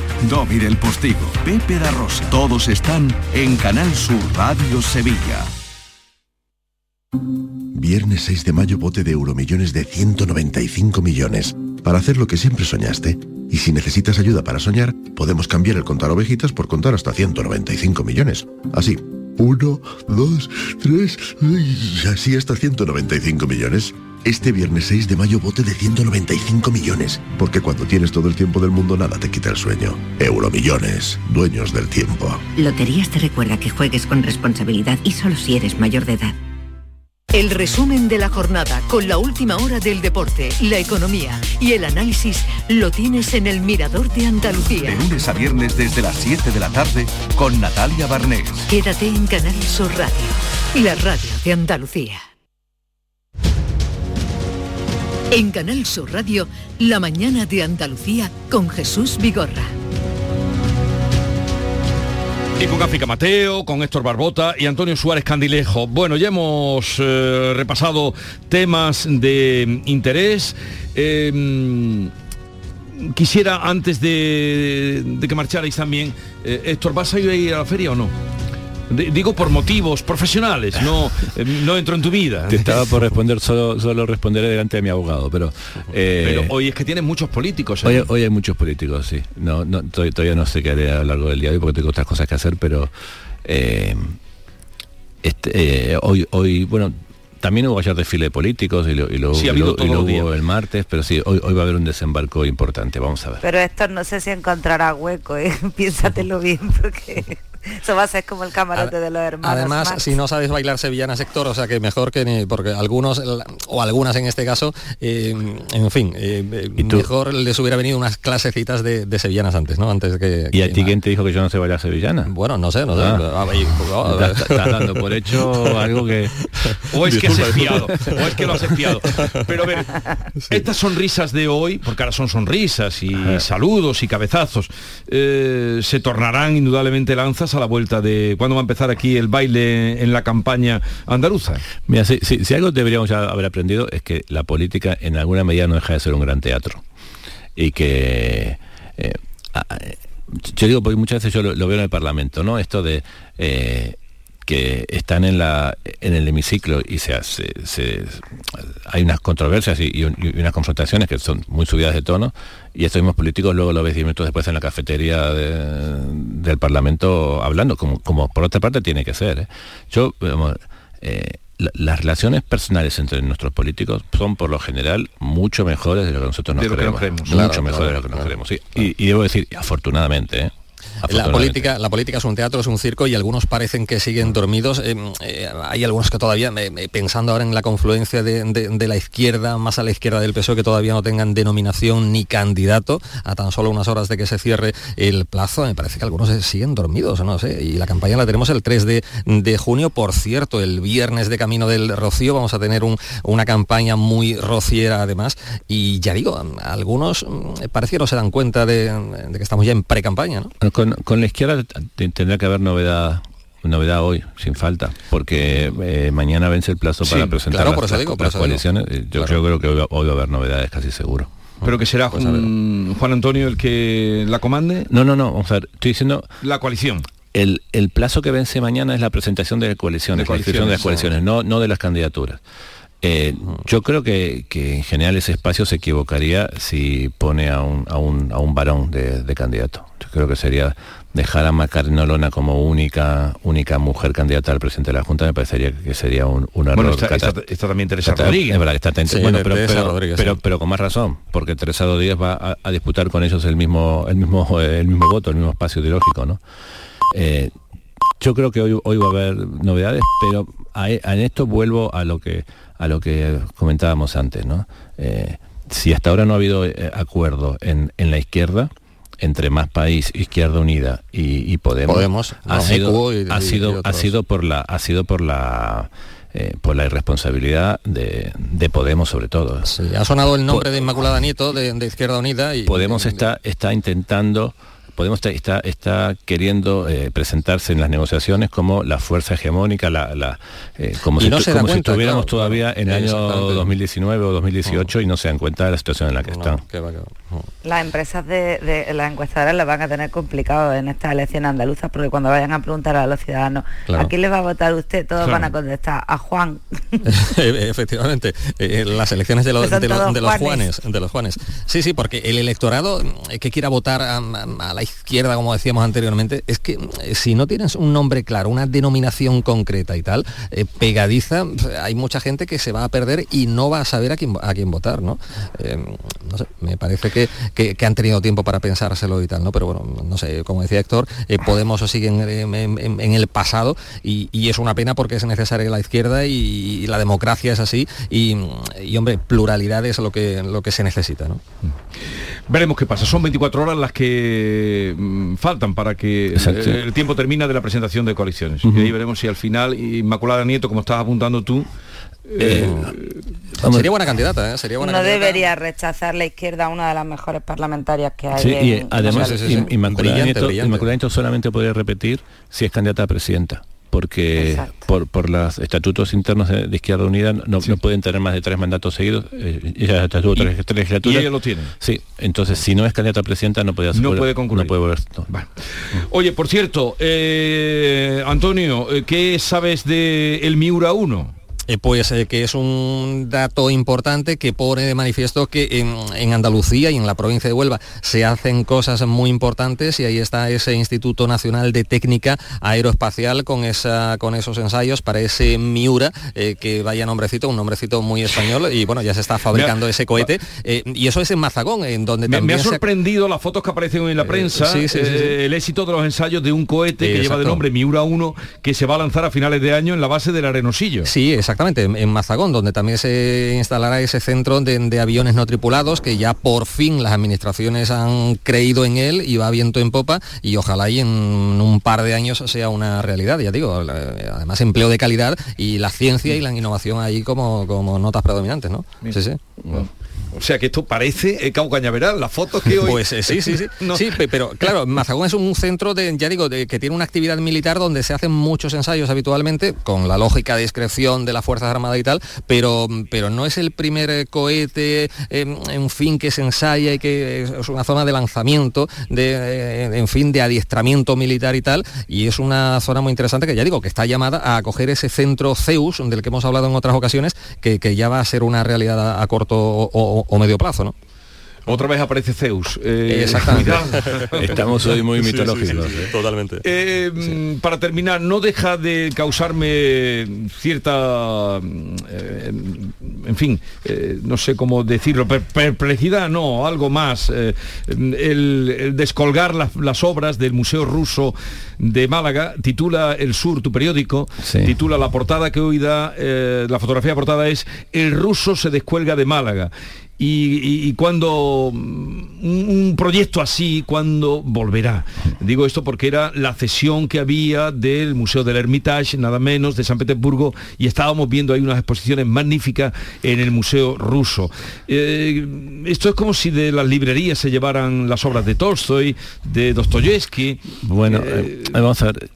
Domi del Postigo, Pepe da. Todos están en Canal Sur Radio Sevilla. Viernes 6 de mayo, bote de euromillones de 195 millones. Para hacer lo que siempre soñaste. Y si necesitas ayuda para soñar, podemos cambiar el contar ovejitas por contar hasta 195 millones. Así. Uno, dos, tres, y así hasta 195 millones. Este viernes 6 de mayo bote de 195 millones, porque cuando tienes todo el tiempo del mundo nada te quita el sueño. Euromillones, dueños del tiempo. Loterías te recuerda que juegues con responsabilidad y solo si eres mayor de edad. El resumen de la jornada con la última hora del deporte, la economía y el análisis lo tienes en el Mirador de Andalucía. De lunes a viernes desde las 7 de la tarde con Natalia Barnés. Quédate en Canal Sur Radio, la radio de Andalucía. En Canal Sur Radio, la mañana de Andalucía con Jesús Vigorra. Y con África Mateo, con Héctor Barbota y Antonio Suárez Candilejo. Bueno, ya hemos eh, repasado temas de interés. Eh, quisiera, antes de, de que marcharais también, eh, Héctor, ¿vas a ir a la feria o no? Digo por motivos profesionales, no, eh, no entro en tu vida. Te estaba por responder, solo, solo responderé delante de mi abogado, pero... eh, Pero hoy es que tienes muchos políticos. ¿eh? Hoy, hoy hay muchos políticos, sí. No, no, todavía, todavía no sé qué haré a lo largo del día de hoy porque tengo otras cosas que hacer, pero eh, este, eh, hoy, hoy, bueno, también hubo ayer desfile de políticos y lo, y lo- Sí, ha y lo- y lo hubo el martes, pero sí, hoy, hoy va a haber un desembarco importante, vamos a ver. Pero esto no sé si encontrará hueco, ¿eh? piénsatelo bien, porque eso va a ser como el camarote de los hermanos. Además, si no sabes bailar sevillana sector, o sea que mejor que ni, porque algunos, o algunas en este caso, eh, en fin, eh, eh, mejor les hubiera venido unas clasecitas de, de sevillanas antes, ¿no? Antes que... ¿Y a que ti nada. quién te dijo que yo no sé bailar sevillana? Bueno, no sé, no sé. Ah. A ver, a ver. Estás- estás dando por hecho algo que... O es que has espiado, o es que lo has espiado. Pero a ver, estas sonrisas de hoy, porque ahora son sonrisas y saludos y cabezazos, eh, se tornarán indudablemente lanzas a la vuelta de cuándo va a empezar aquí el baile en la campaña andaluza. Mira, si, algo deberíamos ya haber aprendido es que la política en alguna medida no deja de ser un gran teatro. Y que... eh, yo digo, porque muchas veces yo lo, lo veo en el Parlamento, ¿no? Esto de... eh, que están en la en el hemiciclo y se, hace- se- hay unas controversias y, y un- y unas confrontaciones que son muy subidas de tono y estos mismos políticos luego lo ves 10 minutos después en la cafetería de- del Parlamento hablando como, como por otra parte tiene que ser ¿eh? yo eh, la- las relaciones personales entre nuestros políticos son por lo general mucho mejores de lo que nosotros nos que nos creemos, creemos. mucho Claro, mejor claro, de lo que nos claro. creemos sí. y, y debo decir afortunadamente ¿eh? La política, la política es un teatro, es un circo y algunos parecen que siguen dormidos. Eh, eh, hay algunos que todavía, eh, pensando ahora en la confluencia de, de- de la izquierda, más a la izquierda del PSOE, que todavía no tengan denominación ni candidato a tan solo unas horas de que se cierre el plazo, me parece que algunos siguen dormidos, no sé. Y la campaña la tenemos el 3 de, de junio. Por cierto, el viernes de Camino del Rocío vamos a tener un- una campaña muy rociera además. Y ya digo, algunos mm, parece que no se dan cuenta de, de que estamos ya en pre-campaña, ¿no? Bueno, Con, la izquierda tendrá que haber novedad novedad hoy, sin falta, porque eh, mañana vence el plazo Sí, para presentar claro, las, las- digo, las coaliciones. Eh, Yo, yo creo que hoy, va- hoy va a haber novedades, casi seguro. Pero que será Pues Juan Antonio el que la comande. No, no, no, vamos a ver, estoy diciendo... La coalición. El, el plazo que vence mañana es la presentación de coaliciones, De la inscripción de las coaliciones, coaliciones, no, no de las candidaturas. Eh, yo creo que, que en general ese espacio se equivocaría si pone a un, a un, a un varón de, de candidato. Creo que sería dejar a Macarena Olona como única única mujer candidata al presidente de la Junta me parecería que sería un, un error. Bueno, está, está- está también Teresa Está- Rodríguez. es verdad, está atenta. Sí, bueno, pero, Teresa pero- Rodríguez, pero- sí. pero con más razón, porque Teresa Rodríguez va a, a disputar con ellos el mismo, el mismo, el mismo voto, el mismo espacio ideológico, ¿no? Eh, yo creo que hoy, hoy va a haber novedades, pero a, e- en esto vuelvo a lo que a lo que comentábamos antes, ¿no? Eh, si hasta ahora no ha habido eh, acuerdo en, en la izquierda entre Más País, Izquierda Unida y, y Podemos, Podemos, ha, no, sido, y- ha sido ha sido por la ha sido por la eh, por la irresponsabilidad de, de Podemos sobre todo. Sí, ha sonado el nombre de Inmaculada Nieto de, de Izquierda Unida y Podemos está, está intentando, Podemos está, está, está queriendo eh, presentarse en las negociaciones como la fuerza hegemónica, la, la, eh, como, si, no tu- como si estuviéramos claro, todavía en el año Exactamente. 2019 o 2018 y no se dan cuenta de la situación en la que están. Las empresas de, de- las encuestadoras las van a tener complicado en estas elecciones andaluzas porque cuando vayan a preguntar a los ciudadanos Claro. ¿a quién le va a votar usted? Todos Claro. van a contestar a Juan. Efectivamente, eh, las elecciones de los, de, los- todos de los Juanes. Juanes, de los Juanes. Sí, sí, porque el electorado que quiera votar a, a- a la izquierda, como decíamos anteriormente, es que eh, si no tienes un nombre claro, una denominación concreta y tal, eh, pegadiza, pues, hay mucha gente que se va a perder y no va a saber a quién, a quién votar, ¿no? Eh, no sé, me parece que, que- han tenido tiempo para pensárselo y tal, ¿no? Pero bueno, no sé, como decía Héctor, eh, Podemos sigue en, en- el pasado y, y es una pena porque es necesaria la izquierda y, la democracia es así y, y, hombre, pluralidad es lo que, lo que se necesita, ¿no? Veremos qué pasa. Son 24 horas las que mm, faltan para que Exacto. eh, el tiempo termina de la presentación de coaliciones. Y ahí veremos si al final Inmaculada Nieto, como estás apuntando tú, eh, Sería buena candidata, ¿eh? Sería buena no candidata. debería rechazar la izquierda a una de las mejores parlamentarias que hay. Sí, y además en sí, sí, sí. Im- Inmaculada, Brillante, Nieto, brillante. Inmaculada Nieto solamente podría repetir si es candidata a presidenta porque por, por los estatutos internos de, de Izquierda Unida no, no pueden tener más de tres mandatos seguidos. eh, ella ya tuvo tres, tres legislaturas. y ella lo tiene. Sí, entonces si no es candidata a presidenta no podía No puede concurrir. No puede volver. no. Oye, por cierto, eh, Antonio, eh, ¿qué sabes de el Miura 1? Eh, pues eh, que es un dato importante que pone de manifiesto que en, en Andalucía y en la provincia de Huelva se hacen cosas muy importantes y ahí está ese Instituto Nacional de Técnica Aeroespacial con, esa, con esos ensayos para ese Miura, eh, que vaya nombrecito, un nombrecito muy español y bueno, ya se está fabricando ese cohete y eso es en Mazagón, en donde Me, me también ha se ha- sorprendido las fotos que aparecen en la prensa, sí, sí, sí, sí. el éxito de los ensayos de un cohete que lleva de Exacto. nombre Miura 1 que se va a lanzar a finales de año en la base del Arenosillo. Sí, exactamente, en en Mazagón, donde también se instalará ese centro de, de aviones no tripulados, que ya por fin las administraciones han creído en él y va viento en popa y ojalá y en un par de años sea una realidad, ya digo, además empleo de calidad y la ciencia y la innovación ahí como, como notas predominantes, ¿no? Sí, sí. O sea que esto parece eh, Cabo Cañaveral, las fotos que hoy... Pues eh, sí, sí, sí. No. Sí, pe- pero claro, Mazagón es un centro de, ya digo, de, que tiene una actividad militar donde se hacen muchos ensayos habitualmente, con la lógica de discreción de las Fuerzas Armadas y tal, pero, pero no es el primer eh, cohete, eh, en fin, que se ensaya y que es una zona de lanzamiento, de, en fin, de adiestramiento militar y tal, y es una zona muy interesante que ya digo, que está llamada a acoger ese centro Zeus, del que hemos hablado en otras ocasiones, que, que ya va a ser una realidad a, a corto o, o- o medio plazo, ¿no? Otra vez aparece Zeus. eh, Exactamente. Estamos hoy muy Sí, sí, mitológicos. sí, sí, ¿eh? Totalmente. Eh, mm, Para terminar, no deja de causarme cierta, eh, en fin, eh, no sé cómo decirlo, per- perplejidad, no, algo más. eh, el, el descolgar las, las obras del Museo Ruso de Málaga, titula El Sur, tu periódico, Sí. titula la portada que hoy da, eh, la fotografía portada es El ruso se descuelga de Málaga. Y, y- y cuando mm, un, un proyecto así, cuando volverá. Digo esto porque era la cesión que había del Museo del Hermitage, nada menos, de San Petersburgo, y estábamos viendo ahí unas exposiciones magníficas en el Museo Ruso. Eh, esto es como si de las librerías se llevaran las obras de Tolstoy, de Dostoyevsky. Bueno, eh, vamos a ver.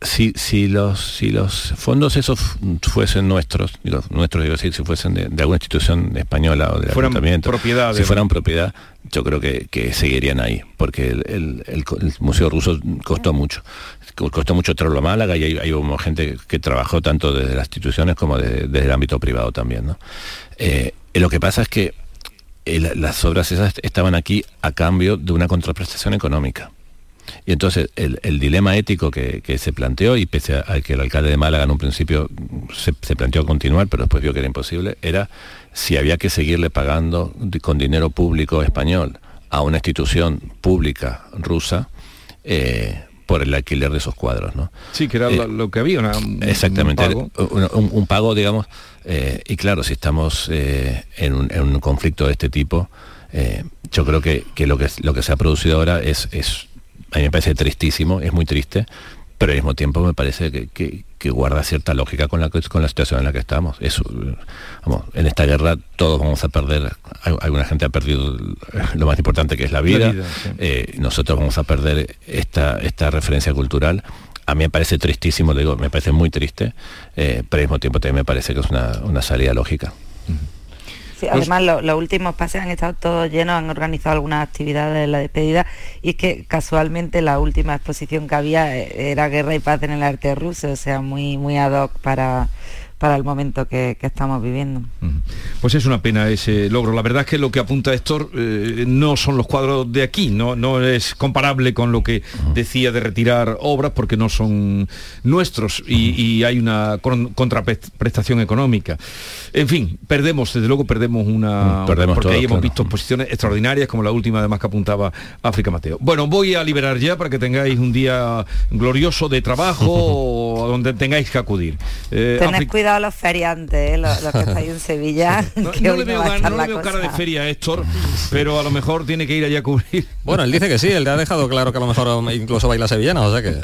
Si, si, los, si los fondos esos fuesen nuestros, digo, nuestros digo si fuesen de, de alguna institución española o del Fueran ayuntamiento, propiedad si de- fueran propiedad, yo creo que, que seguirían ahí, porque el, el- el co- el Museo Ruso costó mucho. Co- Costó mucho traerlo a Málaga y hay, hay hubo gente que trabajó tanto desde las instituciones como de- desde el ámbito privado también. ¿no? Eh, lo que pasa es que eh, la- las obras esas estaban aquí a cambio de una contraprestación económica. Y entonces el, dilema ético que, se planteó, y pese a, que el alcalde de Málaga en un principio se, planteó continuar, pero después vio que era imposible, era si había que seguirle pagando con dinero público español a una institución pública rusa, eh, por el alquiler de esos cuadros. ¿no? Sí, que era lo eh, que había, exactamente, un pago, digamos, eh, y claro, si estamos en un, conflicto de este tipo, yo creo que, lo que lo que se ha producido ahora es, es, a mí me parece tristísimo, es muy triste, pero al mismo tiempo me parece que, guarda cierta lógica con la, con la situación en la que estamos. Es, vamos, en esta guerra todos vamos a perder, alguna gente ha perdido lo más importante que es la vida, eh, nosotros vamos a perder esta, esta referencia cultural. A mí me parece tristísimo, digo, me parece muy triste, eh, pero al mismo tiempo también me parece que es una, salida lógica. Pues además los últimos pases han estado todos llenos, han organizado algunas actividades en la despedida y es que casualmente la última exposición que había eh, era Guerra y Paz en el arte ruso, o sea, muy, muy ad hoc para, para el momento que, estamos viviendo. Pues es una pena ese logro. La verdad es que lo que apunta Héctor eh, no son los cuadros de aquí, no, no es comparable con lo que decía de retirar obras porque no son nuestros y, hay una contraprestación económica. En fin, perdemos, desde luego perdemos una... Perdemos porque ahí hemos visto exposiciones extraordinarias como la última además que apuntaba África Mateo. Bueno, voy a liberar ya para que tengáis un día glorioso de trabajo o donde tengáis que acudir. Eh, a los feriantes, ¿eh? los, que estáis en Sevilla. no, le veo, cara de feria Héctor, pero a lo mejor tiene que ir allá a cubrir. Bueno, él dice que sí, él le ha dejado claro que a lo mejor incluso baila sevillana, o sea que...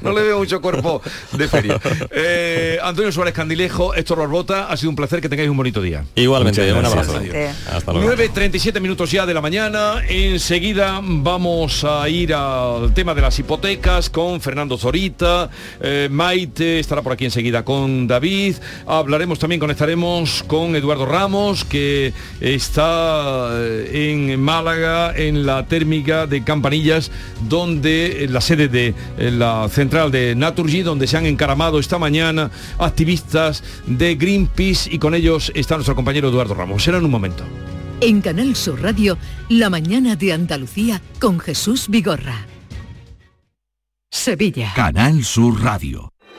no le veo mucho cuerpo de feria. Eh, Antonio Suárez Candilejo, Héctor Barbota, ha sido un placer que tengáis un bonito día. Igualmente, un abrazo. Hasta luego. 9.37 minutos ya de la mañana. Enseguida vamos a ir al tema de las hipotecas con Fernando Zorita. Eh, Maite estará por aquí enseguida con David. Hablaremos también, conectaremos con Eduardo Ramos, que está eh, en Málaga, en la térmica de Campanillas, donde la sede de la central de Naturgy, donde se han encaramado esta mañana activistas de Greenpeace y con ellos está nuestro compañero Eduardo Ramos. Será en un momento. En Canal Sur Radio, la mañana de Andalucía con Jesús Vigorra. Sevilla. Canal Sur Radio.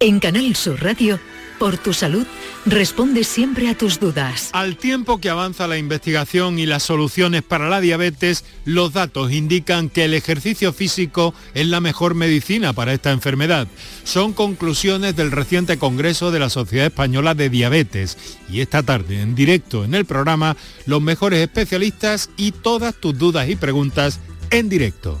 En Canal Sur Radio por tu salud, responde siempre a tus dudas. Al tiempo que avanza la investigación y las soluciones para la diabetes, los datos indican que el ejercicio físico es la mejor medicina para esta enfermedad. Son conclusiones del reciente Congreso de la Sociedad Española de Diabetes. Y esta tarde, en directo en el programa, los mejores especialistas y todas tus dudas y preguntas en directo.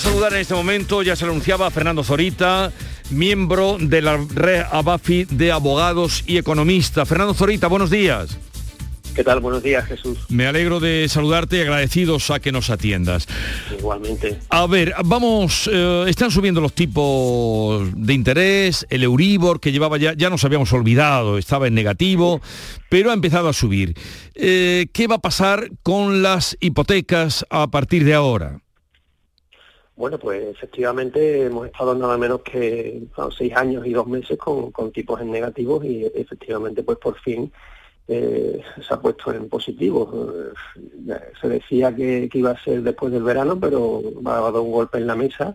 Saludar en este momento, ya se anunciaba Fernando Zorita, miembro de la red ABAFI de abogados y economistas. Fernando Zorita, buenos días. ¿Qué tal? Buenos días, Jesús. Me alegro de saludarte y agradecidos a que nos atiendas. Igualmente. A ver, vamos, eh, están subiendo los tipos de interés, el Euribor que llevaba ya, ya nos habíamos olvidado, estaba en negativo, pero ha empezado a subir. Eh, ¿Qué va a pasar con las hipotecas a partir de ahora? Bueno, pues efectivamente hemos estado nada menos que seis años y dos meses con, con tipos en negativos y efectivamente pues por fin eh, se ha puesto en positivo. Eh, se decía que, iba a ser después del verano, pero va a dar un golpe en la mesa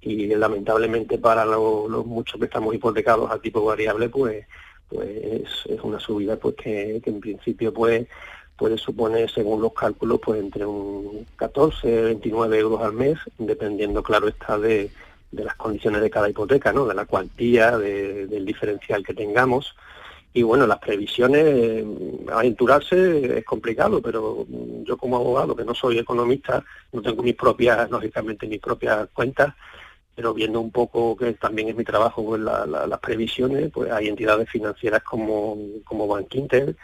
y lamentablemente para los muchos que estamos hipotecados a tipo variable, pues pues es una subida pues que, en principio pues puede suponer, según los cálculos, pues entre un 14, 29 euros al mes, dependiendo, claro está, de, de las condiciones de cada hipoteca, ¿no? De la cuantía, del diferencial que tengamos. Y bueno, las previsiones, eh, aventurarse es complicado, pero yo como abogado, que no soy economista, no tengo mis propias, lógicamente, mis propias cuentas, pero viendo un poco que también es mi trabajo pues las previsiones, pues hay entidades financieras como, como Bank Inter,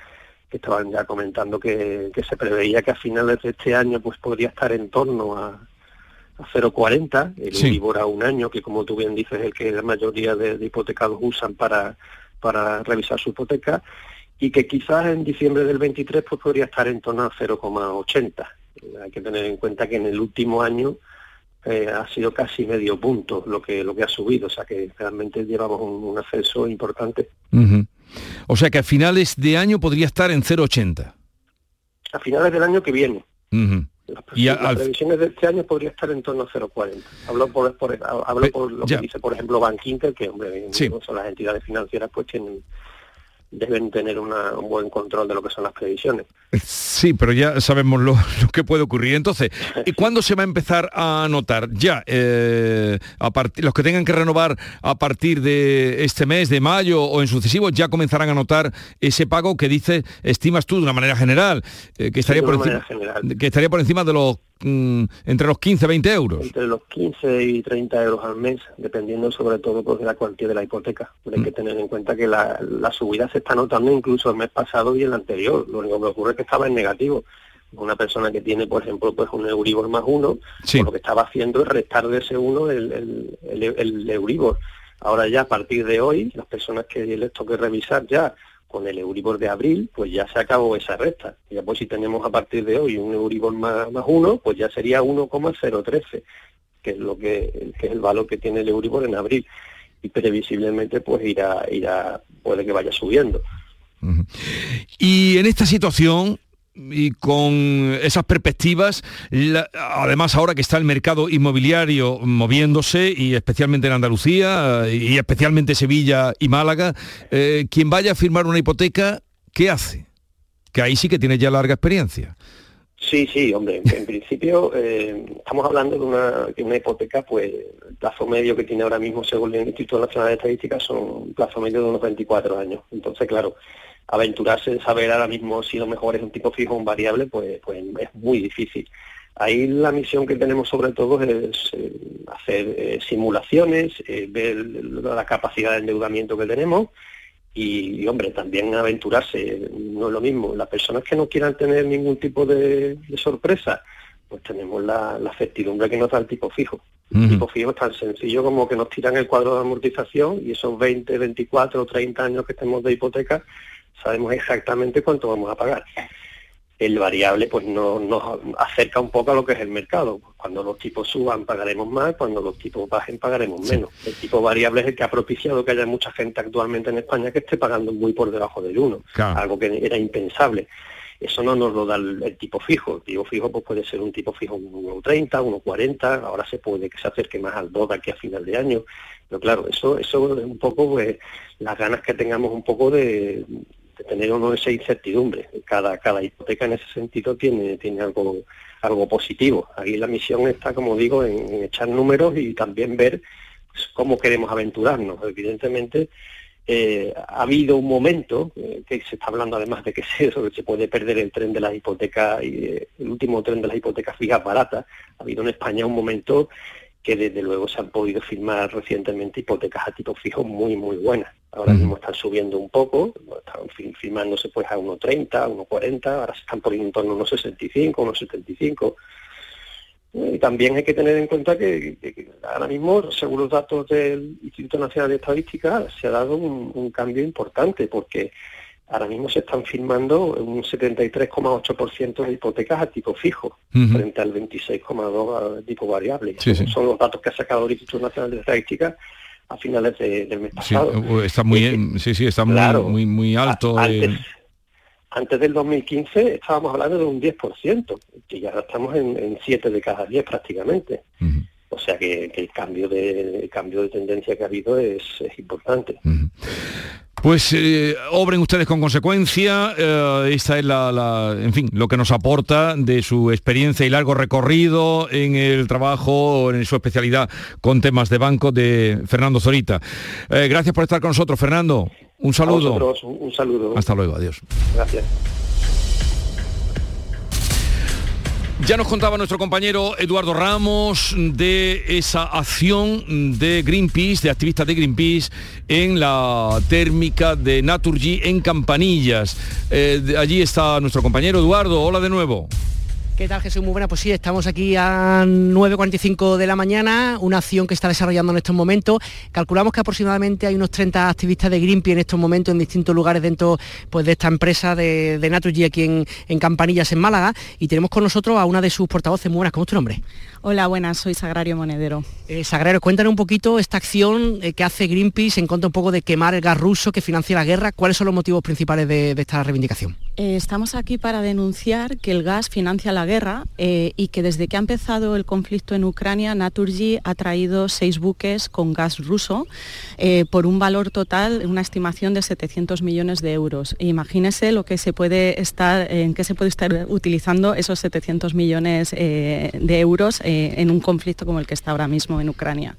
que estaban ya comentando que, se preveía que a finales de este año pues podría estar en torno a, a 0,40, el sí. a un año, que como tú bien dices es el que la mayoría de hipotecados usan para para revisar su hipoteca y que quizás en diciembre del 23 pues podría estar en torno a 0,80. Hay que tener en cuenta que en el último año eh, ha sido casi medio punto lo que lo que ha subido, o sea que realmente llevamos un, ascenso importante. O sea que a finales de año podría estar en 0,80. A finales del año que viene. Las, y las previsiones de este año podría estar en torno a 0,40. Hablo por, hablo por lo que dice, por ejemplo, Bank Inter, que hombre, son las entidades financieras, pues tienen deben tener un buen control de lo que son las previsiones. Sí, pero ya sabemos lo, que puede ocurrir. Entonces, ¿y cuándo se va a empezar a notar? Ya, eh, a los que tengan que renovar a partir de este mes, de mayo o en sucesivos, ya comenzarán a notar ese pago que dice, estimas tú de una manera general, eh, que, estaría por encima, que estaría por encima de los Mm, entre los 15 20 euros. Entre los 15 y 30 euros al mes, dependiendo sobre todo pues, de la cuantía de la hipoteca. hay que mm. tener en cuenta que la, subida se está notando incluso el mes pasado y el anterior. Lo único que ocurre es que estaba en negativo. Una persona que tiene, por ejemplo, pues un Euribor más uno, pues, lo que estaba haciendo es restar de ese uno el, el, el Euribor. Ahora ya a partir de hoy, las personas que les toque revisar ya con el Euribor de abril, pues ya se acabó esa recta. Ya pues si tenemos a partir de hoy un Euribor más, más uno, pues ya sería 1,013, que es lo que, que, es el valor que tiene el Euribor en abril. Y previsiblemente pues irá, irá, puede que vaya subiendo. Y en esta situación, y con esas perspectivas, además ahora que está el mercado inmobiliario moviéndose y especialmente en Andalucía y especialmente Sevilla y Málaga, eh, quien vaya a firmar una hipoteca, ¿qué hace? Que ahí sí que tiene ya larga experiencia. Sí, sí, hombre, en principio eh, estamos hablando de una, de una hipoteca, pues el plazo medio que tiene ahora mismo según el Instituto Nacional de Estadística son un plazo medio de unos 24 años. Entonces, claro, aventurarse en saber ahora mismo si lo mejor es un tipo fijo o un variable, pues, pues es muy difícil. Ahí la misión que tenemos sobre todo es eh, hacer eh, simulaciones, eh, ver la capacidad de endeudamiento que tenemos y, hombre, también aventurarse. No es lo mismo. Las personas que no quieran tener ningún tipo de, sorpresa, pues tenemos la, certidumbre que nos da el tipo fijo. El tipo fijo es tan sencillo como que nos tiran el cuadro de amortización y esos 20, 24 o 30 años que tenemos de hipoteca sabemos exactamente cuánto vamos a pagar. El variable pues no, nos acerca un poco a lo que es el mercado. Cuando los tipos suban pagaremos más, cuando los tipos bajen pagaremos menos. El tipo variable es el que ha propiciado que haya mucha gente actualmente en España que esté pagando muy por debajo del 1, algo que era impensable. Eso no nos lo da el, tipo fijo. El tipo fijo pues puede ser un tipo fijo 1,30, 1,40, ahora se puede que se acerque más al 2 de aquí a final de año. Pero claro, eso, eso es un poco pues, las ganas que tengamos un poco de, tener uno esa incertidumbre. Cada, cada hipoteca en ese sentido tiene, tiene algo, algo positivo. Aquí la misión está, como digo, en, echar números y también ver pues, cómo queremos aventurarnos. Evidentemente, eh, ha habido un momento, eh, que se está hablando además de que se, se puede perder el tren de las hipotecas, eh, el último tren de las hipotecas fijas baratas. Ha habido en España un momento que desde luego se han podido firmar recientemente hipotecas a tipo fijo muy, muy buenas ahora mismo están subiendo un poco, están firmándose pues a 1,30, 1,40, ahora se están poniendo en torno a unos 65, unos 75. Y también hay que tener en cuenta que, ahora mismo, según los datos del Instituto Nacional de Estadística, se ha dado un, cambio importante porque ahora mismo se están firmando un 73,8% de hipotecas a tipo fijo frente al 26,2% a tipo variable. Son los datos que ha sacado el Instituto Nacional de Estadística a finales del mes pasado. Sí, está muy, sí, sí, está muy, muy, alto. Antes, del 2015 estábamos hablando de un 10%, y ya estamos en, 7 de cada 10 prácticamente. O sea que, el cambio de cambio de tendencia que ha habido es, importante. Pues eh, obren ustedes con consecuencia, eh, esta es la, en fin, lo que nos aporta de su experiencia y largo recorrido en el trabajo, en su especialidad con temas de banco de Fernando Zorita. Eh, gracias por estar con nosotros, Fernando. Un saludo. un saludo. Hasta luego, adiós. Gracias. Ya nos contaba nuestro compañero Eduardo Ramos de esa acción de Greenpeace, de activistas de Greenpeace, en la térmica de Naturgy en Campanillas. Eh, allí está nuestro compañero Eduardo. Hola de nuevo. ¿Qué tal Jesús? Muy buena. Pues sí, estamos aquí a 9.45 de la mañana, una acción que está desarrollando en estos momentos. Calculamos que aproximadamente hay unos 30 activistas de Greenpeace en estos momentos en distintos lugares dentro pues, de esta empresa de, de Naturgy aquí en, en, Campanillas, en Málaga. Y tenemos con nosotros a una de sus portavoces. Muy buenas, ¿cómo es tu nombre? Hola, buenas, soy Sagrario Monedero. Eh, Sagrario, cuéntanos un poquito esta acción eh, que hace Greenpeace en contra un poco de quemar el gas ruso que financia la guerra. ¿Cuáles son los motivos principales de, esta reivindicación? Eh, estamos aquí para denunciar que el gas financia la guerra y que desde que ha empezado el conflicto en Ucrania, Naturgy ha traído seis buques con gas ruso por un valor total, una estimación de 700 millones de euros. imagínese lo que se puede estar, en qué se puede estar utilizando esos 700 millones de euros eh, en un conflicto como el que está ahora mismo en Ucrania.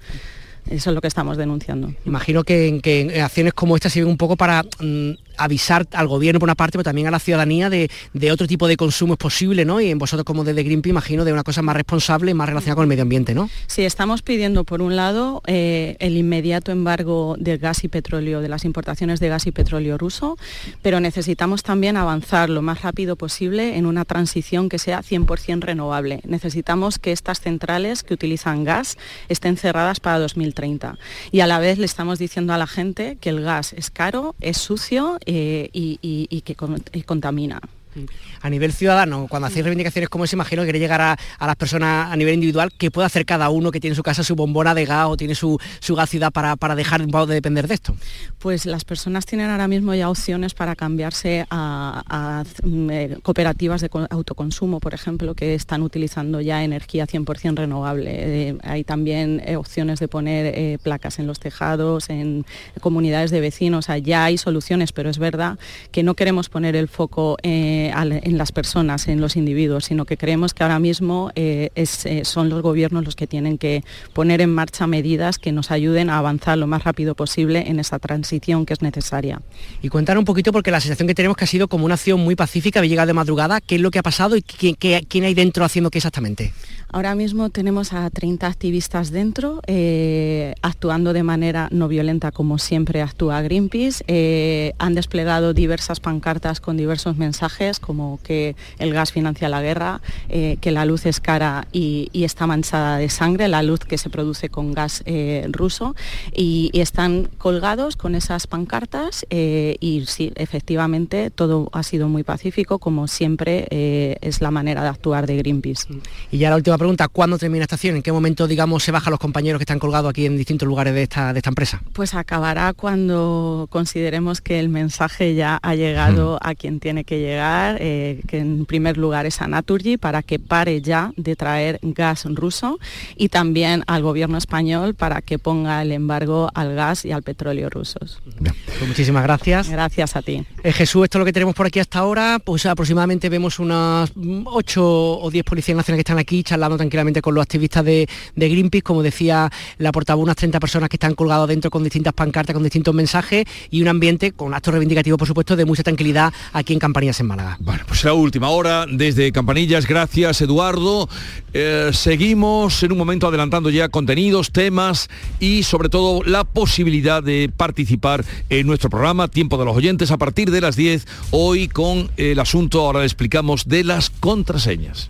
Eso es lo que estamos denunciando. Imagino que, en acciones como esta sirven un poco para mm, avisar al gobierno por una parte, pero también a la ciudadanía de, otro tipo de consumo es posible, ¿no? Y en vosotros como desde Greenpeace, imagino, de una cosa más responsable más relacionada con el medio ambiente, ¿no? Sí, estamos pidiendo, por un lado, eh, el inmediato embargo del gas y petróleo, de las importaciones de gas y petróleo ruso, pero necesitamos también avanzar lo más rápido posible en una transición que sea 100% renovable. Necesitamos que estas centrales que utilizan gas estén cerradas para 2030. Y a la vez le estamos diciendo a la gente que el gas es caro, es sucio, eh, y, que contamina. A nivel ciudadano, cuando hacéis reivindicaciones como esa, imagino que quiere llegar a, las personas a nivel individual, ¿qué puede hacer cada uno que tiene en su casa su bombona de gas o tiene su, su gas ciudad para, para dejar de depender de esto? Pues las personas tienen ahora mismo ya opciones para cambiarse a, mm, eh, cooperativas de autoconsumo, por ejemplo, que están utilizando ya energía 100% renovable. Eh, hay también eh, opciones de poner placas en los tejados, en comunidades de vecinos, o ya hay soluciones, pero es verdad que no queremos poner el foco en las personas, en los individuos, sino que creemos que ahora mismo eh, eh, son los gobiernos los que tienen que poner en marcha medidas que nos ayuden a avanzar lo más rápido posible en esa transición que es necesaria. Y contar un poquito, porque la sensación que tenemos que ha sido como una acción muy pacífica, había llegado de madrugada, ¿qué es lo que ha pasado y quién, hay dentro haciendo qué exactamente? Ahora mismo tenemos a 30 activistas dentro, eh, actuando de manera no violenta como siempre actúa Greenpeace. han desplegado diversas pancartas con diversos mensajes como que el gas financia la guerra, eh, que la luz es cara y, está manchada de sangre, la luz que se produce con gas eh, ruso, y, están colgados con esas pancartas eh, y sí, efectivamente todo ha sido muy pacífico, como siempre es la manera de actuar de Greenpeace. Y ya la última pregunta, ¿cuándo termina esta acción? ¿En qué momento, digamos, se bajan los compañeros que están colgados aquí en distintos lugares de esta, de esta empresa? Pues acabará cuando consideremos que el mensaje ya ha llegado a quien tiene que llegar eh, que en primer lugar es a Naturgy, para que pare ya de traer gas ruso y también al gobierno español para que ponga el embargo al gas y al petróleo rusos. Pues muchísimas gracias. Gracias a ti. Eh, Jesús, esto es lo que tenemos por aquí hasta ahora, pues aproximadamente vemos unas 8 o 10 policías nacionales que están aquí, charlamos tranquilamente con los activistas de, Greenpeace, como decía la portavoz, unas 30 personas que están colgados dentro con distintas pancartas, con distintos mensajes y un ambiente con actos reivindicativos, por supuesto, de mucha tranquilidad aquí en Campanillas en Málaga. Bueno, pues la última hora desde Campanillas, gracias Eduardo. Eh, seguimos en un momento adelantando ya contenidos, temas y sobre todo la posibilidad de participar en nuestro programa Tiempo de los Oyentes a partir de las 10, hoy con el asunto, ahora le explicamos, de las contraseñas.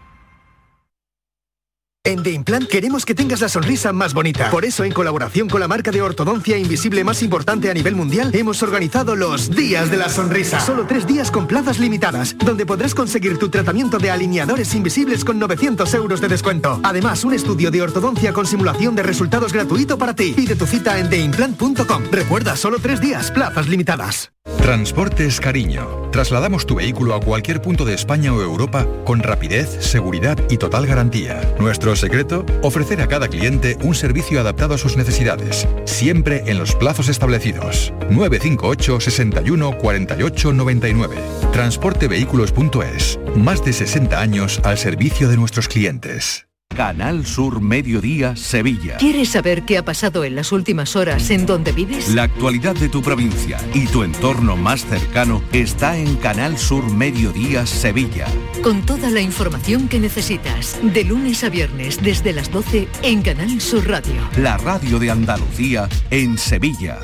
En The Implant queremos que tengas la sonrisa más bonita. Por eso, en colaboración con la marca de ortodoncia invisible más importante a nivel mundial, hemos organizado los Días de la Sonrisa. Solo tres días con plazas limitadas, donde podrás conseguir tu tratamiento de alineadores invisibles con 900 euros de descuento. Además, un estudio de ortodoncia con simulación de resultados gratuito para ti. Pide tu cita en theimplant.com. Recuerda, solo tres días, plazas limitadas. Transportes Cariño. Trasladamos tu vehículo a cualquier punto de España o Europa con rapidez, seguridad y total garantía. Nuestro secreto, ofrecer a cada cliente un servicio adaptado a sus necesidades, siempre en los plazos establecidos. 958 61 48 99. Transportevehículos.es. Más de 60 años al servicio de nuestros clientes. Canal Sur Mediodía Sevilla. ¿Quieres saber qué ha pasado en las últimas horas en donde vives? La actualidad de tu provincia y tu entorno más cercano está en Canal Sur Mediodía Sevilla. Con toda la información que necesitas, de lunes a viernes desde las 12 en Canal Sur Radio. La radio de Andalucía en Sevilla.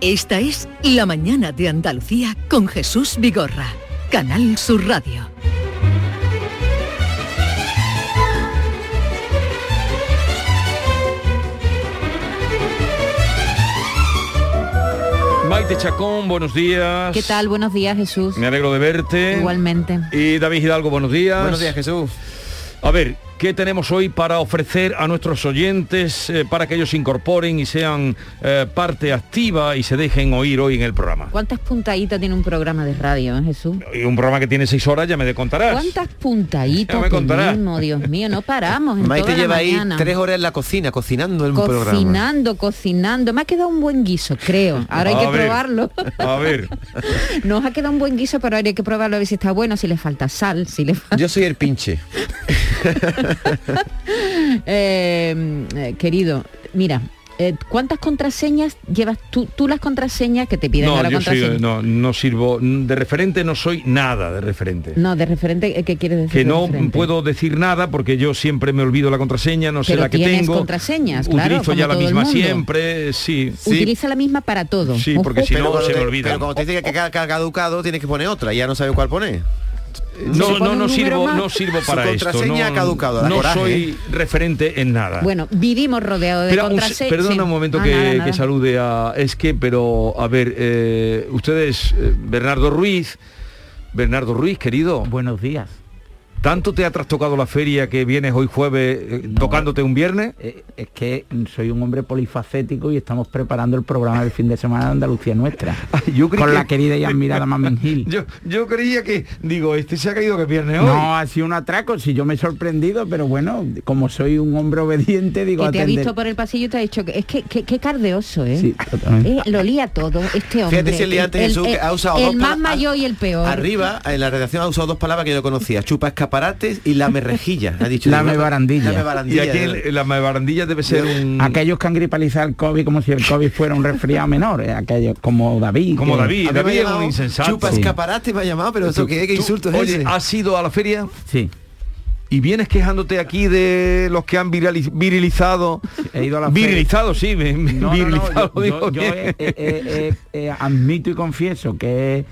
Esta es La mañana de Andalucía con Jesús Vigorra. Canal Sur Radio. Maite Chacón, buenos días. ¿Qué tal? Buenos días, Jesús. Me alegro de verte. Igualmente. Y David Hidalgo, buenos días. Buenos días, Jesús. A ver, ¿qué tenemos hoy para ofrecer a nuestros oyentes eh, para que ellos se incorporen y sean eh, parte activa y se dejen oír hoy en el programa? ¿Cuántas puntaditas tiene un programa de radio, eh, Jesús? Y un programa que tiene seis horas ya me de contarás. ¿Cuántas puntaditas Ya me contarás. tenemos, Dios mío? No paramos en Maite toda la lleva ahí tres horas en la cocina, cocinando el programa. Cocinando, cocinando. Me ha quedado un buen guiso, creo. Ahora hay que ver. probarlo. A ver. Nos ha quedado un buen guiso, pero ahora hay que probarlo a ver si está bueno, si le falta sal, si le falta... Yo soy el pinche. Eh, eh, querido, mira, eh, ¿cuántas contraseñas llevas tú? Tú las contraseñas que te piden No, ahora yo soy, no, no sirvo, de referente no soy nada de referente. No, de referente, ¿qué quieres decir? que de no referente? puedo decir nada porque yo siempre me olvido la contraseña, no sé Pero la que tienes tengo. contraseñas, claro, Utilizo como ya la misma siempre, sí. Utiliza la misma para todo. Sí, porque Ojo. si Pero no se me olvida. Pero cuando te dice que ha caducado, tienes que poner otra, y ya no sabe cuál poner. No, no, no sirvo, no sirvo para Su esto. contraseña no, ha caducado, da no coraje, soy ¿eh? referente en nada. Bueno, vivimos rodeados de contraseñas. perdona sí. un momento Ah, que, nada, que nada. salude a... Es que, pero, a ver, eh, ustedes, eh, Bernardo Ruiz, Bernardo Ruiz, querido. Buenos días. ¿Tanto te ha trastocado la feria que vienes hoy jueves eh, tocándote un viernes? Eh, es que soy un hombre polifacético y estamos preparando el programa del fin de semana de Andalucía Nuestra. yo con que- la querida y admirada Mamen Gil. Yo, yo creía que, digo, este se ha caído que es viernes hoy. No, ha sido un atraco, si yo me he sorprendido, pero bueno, como soy un hombre obediente, digo, Que te ha visto por el pasillo y te ha dicho que es que qué qué cardeoso, ¿eh? Sí, totalmente. Eh, Lo lía todo, este hombre. Fíjate si el día antes Jesús que ha usado el dos más mayor y el peor. Arriba, en la redacción ha usado dos palabras que yo conocía, chupa escaparates y lame rejilla. Ha dicho Lame barandilla. Lame Y barandilla. aquí en la barandilla debe ser un... Aquellos que han gripalizado el COVID como si el COVID fuera un resfriado menor, eh, aquellos como David. Como que- David, David es un insensato. Chupa Sí. escaparate me ha llamado, pero eso Tú- qué, insulto es Oye, ese? ¿has ido a la feria? Sí. Y vienes quejándote aquí de los que han virali- virilizado. He ido a la feria. Virilizado, sí, me- me- No, no, no, virilizado, yo, digo he- he- he- admito y confieso que,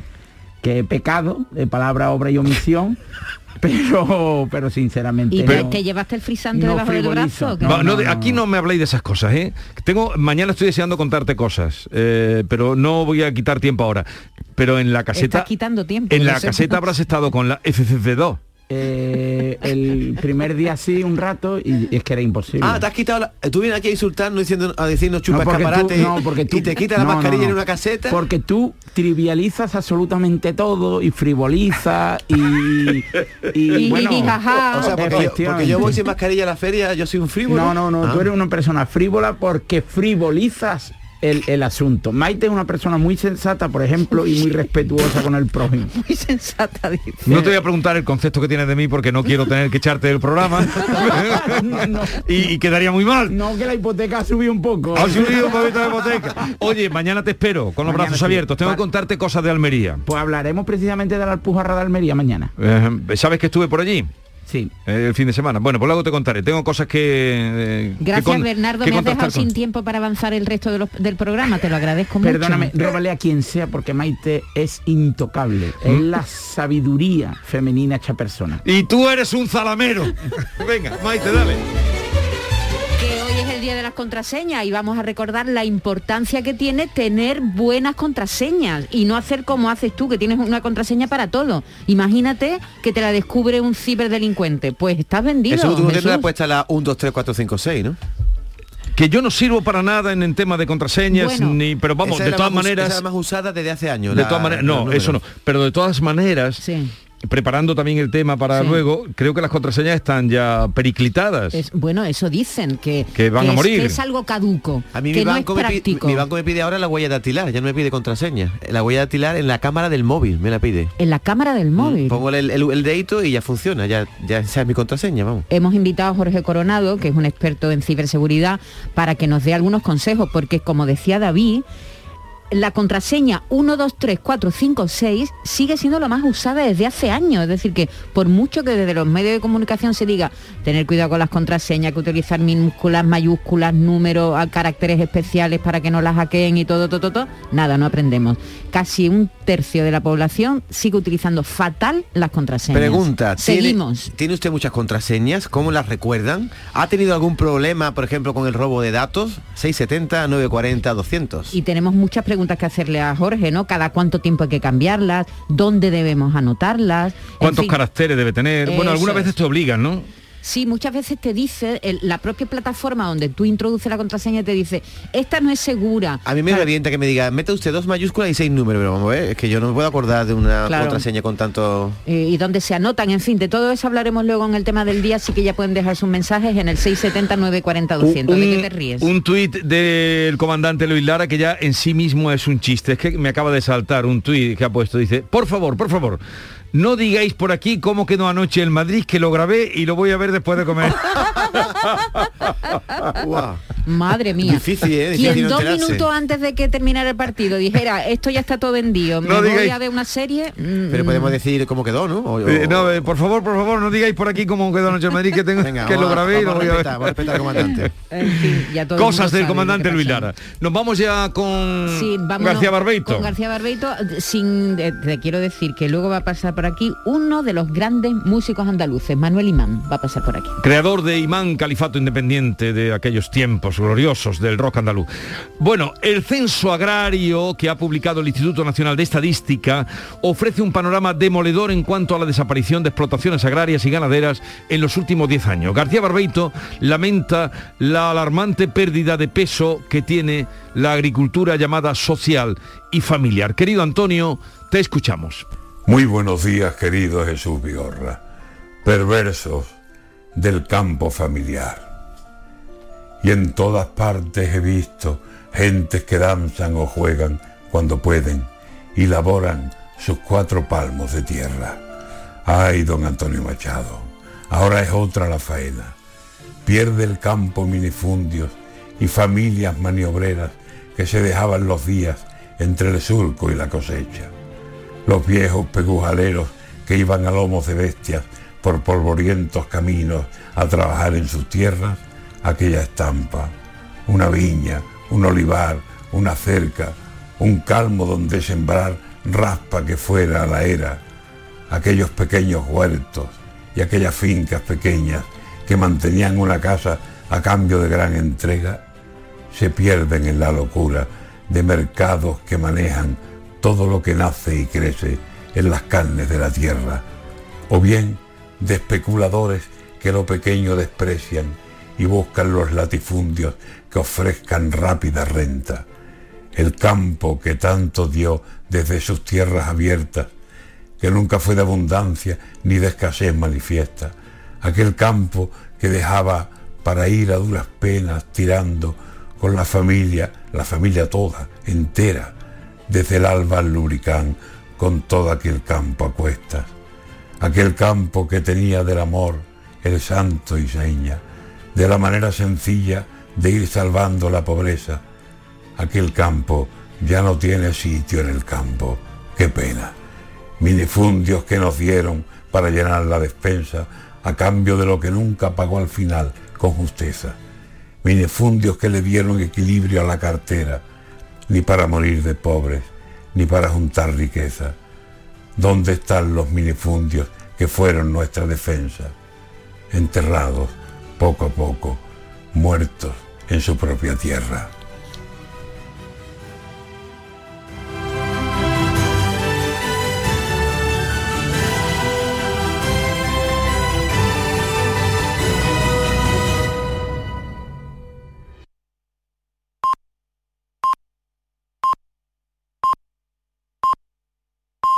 que he pecado de palabra, obra y omisión, pero, pero sinceramente ¿Y te, no. te llevaste el frisante no debajo del brazo? no, aquí no me habléis de esas cosas, ¿eh? Tengo, mañana estoy deseando contarte cosas, eh, pero no voy a quitar tiempo ahora. Pero en la caseta, Estás quitando tiempo. en la caseta habrás estado con la FCC2. Eh, el primer día sí un rato y es que era imposible. Ah, te has quitado la... Tú vienes aquí a insultarnos diciendo, a decirnos chupa No, porque tú- escaparate no, porque tú- y te quitas la no, mascarilla no. en una caseta. Porque tú trivializas absolutamente todo y frivolizas y, y, Y bueno, jijijajá. O sea, porque yo, porque efectivamente. yo voy sin mascarilla a la feria, yo soy un frívolo. No, no, no, Ah. tú eres una persona frívola porque frivolizas el, el asunto. Maite es una persona muy sensata, por ejemplo, y muy respetuosa con el prójimo. Muy sensata, dice. No te voy a preguntar el concepto que tienes de mí porque no quiero tener que echarte del programa y, y quedaría muy mal. No, que la hipoteca ha subido un poco. Ha subido un poquito la hipoteca. Oye, mañana te espero con los Mañana brazos sí. abiertos. Tengo que contarte cosas de Almería. Pues hablaremos precisamente de la Alpujarra de Almería mañana. Eh, ¿Sabes que estuve por allí? Sí. el fin de semana. Bueno, pues luego te contaré. Tengo cosas que... eh, que Gracias, con- Bernardo. que Me has dejado con- sin tiempo para avanzar el resto de los- del programa. Te lo agradezco mucho. Perdóname, róbale a quien sea porque Maite es intocable. Es la sabiduría femenina hecha persona. Y tú eres un zalamero. Venga, Maite, dale. Las contraseñas y vamos a recordar la importancia que tiene tener buenas contraseñas y no hacer como haces tú, que tienes una contraseña para todo. Imagínate que te la descubre un ciberdelincuente. Pues estás vendido. Eso tú tendrás puesta la 1, 2, 3, 4, 5, 6, ¿no? Que yo no sirvo para nada en el tema de contraseñas, Bueno, ni, pero vamos, Esa de todas más maneras... esa es la más usada desde hace años. De la- todas maneras, no, eso no. Pero de todas maneras, preparando también el tema para Sí. luego, creo que las contraseñas están ya periclitadas. Es- bueno, eso dicen, que, Que van a es- morir. que es algo caduco, A mí que mi no banco, es me pide, mi banco me pide ahora la huella dactilar, ya no me pide contraseña. La huella dactilar en la cámara del móvil me la pide. En la cámara del móvil. Pongo el, el, el dedito y ya funciona, ya, ya esa es mi contraseña, vamos. Hemos invitado a Jorge Coronado, que es un experto en ciberseguridad, para que nos dé algunos consejos, porque como decía David, la contraseña 123456 sigue siendo la más usada desde hace años. Es decir, que por mucho que desde los medios de comunicación se diga tener cuidado con las contraseñas, que utilizar minúsculas, mayúsculas, números, caracteres especiales para que no las hackeen y todo, todo, todo, nada, no aprendemos. Casi un tercio de la población sigue utilizando fatal las contraseñas. Pregunta, ¿tiene, Seguimos. ¿tiene usted muchas contraseñas? ¿Cómo las recuerdan? ¿Ha tenido algún problema, por ejemplo, con el robo de datos? 670, 940, 200. Y tenemos muchas preguntas que hacerle a Jorge, ¿no? Cada cuánto tiempo hay que cambiarlas, dónde debemos anotarlas. En ¿Cuántos fin, caracteres debe tener? Bueno, algunas es. veces te obligan, ¿no? Sí, muchas veces te dice, el- la propia plataforma donde tú introduces la contraseña te dice, esta no es segura. A mí me Claro, revienta que me diga, mete usted dos mayúsculas y seis números, pero vamos a ver, es que yo no me puedo acordar de una Claro. contraseña con tanto... eh, y dónde se anotan, en fin, de todo eso hablaremos luego en el tema del día, así que ya pueden dejar sus mensajes en el 670 940 200. ¿De qué te ríes? Un tuit del comandante Luis Lara que ya en sí mismo es un chiste. Es que me acaba de saltar un tuit que ha puesto. Dice, por favor, por favor, no digáis por aquí cómo quedó anoche el Madrid, que lo grabé y lo voy a ver después de comer. Madre mía. Difícil, ¿eh? Quien Difícil no dos enterarse. minutos antes de que terminara el partido dijera, esto ya está todo vendido, me No voy digáis- a ver una serie. mm, Pero podemos decir cómo quedó, ¿no? O- o- Eh, no, eh, por favor, por favor, no digáis por aquí cómo quedó anoche el Madrid, que, tengo, Venga, que lo grabé y lo a voy a ver. respetar, vamos a respetar al comandante. En fin, ya todo el Cosas del comandante Luis. Lara. Nos vamos ya con Sí, García Barbeito. Con García Barbeito, sin, eh, te quiero decir que luego va a pasar por aquí uno de los grandes músicos andaluces, Manuel Imán, va a pasar por aquí. creador de Imán Califato Independiente de aquellos tiempos gloriosos del rock andaluz. Bueno, el censo agrario que ha publicado el Instituto Nacional de Estadística ofrece un panorama demoledor en cuanto a la desaparición de explotaciones agrarias y ganaderas en los últimos 10 años. García Barbeito lamenta la alarmante pérdida de peso que tiene la agricultura llamada social y familiar. Querido Antonio, te escuchamos. Muy buenos días, querido Jesús Vigorra, perversos del campo familiar. Y en todas partes he visto gentes que danzan o juegan cuando pueden y laboran sus cuatro palmos de tierra. Ay, don Antonio Machado, ahora es otra la faena. Pierde el campo minifundios y familias maniobreras que se dejaban los días entre el surco y la cosecha los viejos pegujaleros que iban a lomos de bestias por polvorientos caminos a trabajar en sus tierras, aquella estampa, una viña, un olivar, una cerca, un calmo donde sembrar raspa que fuera a la era, aquellos pequeños huertos y aquellas fincas pequeñas que mantenían una casa a cambio de gran entrega, se pierden en la locura de mercados que manejan todo lo que nace y crece en las carnes de la tierra, o bien de especuladores que lo pequeño desprecian y buscan los latifundios que ofrezcan rápida renta. El campo que tanto dio desde sus tierras abiertas, que nunca fue de abundancia ni de escasez manifiesta, aquel campo que dejaba para ir a duras penas tirando con la familia la familia toda, entera, desde el alba al lubricán, con todo aquel campo a cuestas, aquel campo que tenía del amor el santo y seña, de la manera sencilla de ir salvando la pobreza. Aquel campo ya no tiene sitio en el campo, qué pena. Minifundios que nos dieron para llenar la despensa a cambio de lo que nunca pagó al final con justeza. Minifundios que le dieron equilibrio a la cartera, ni para morir de pobres, ni para juntar riqueza. ¿Dónde están los minifundios que fueron nuestra defensa? Enterrados, poco a poco, muertos en su propia tierra.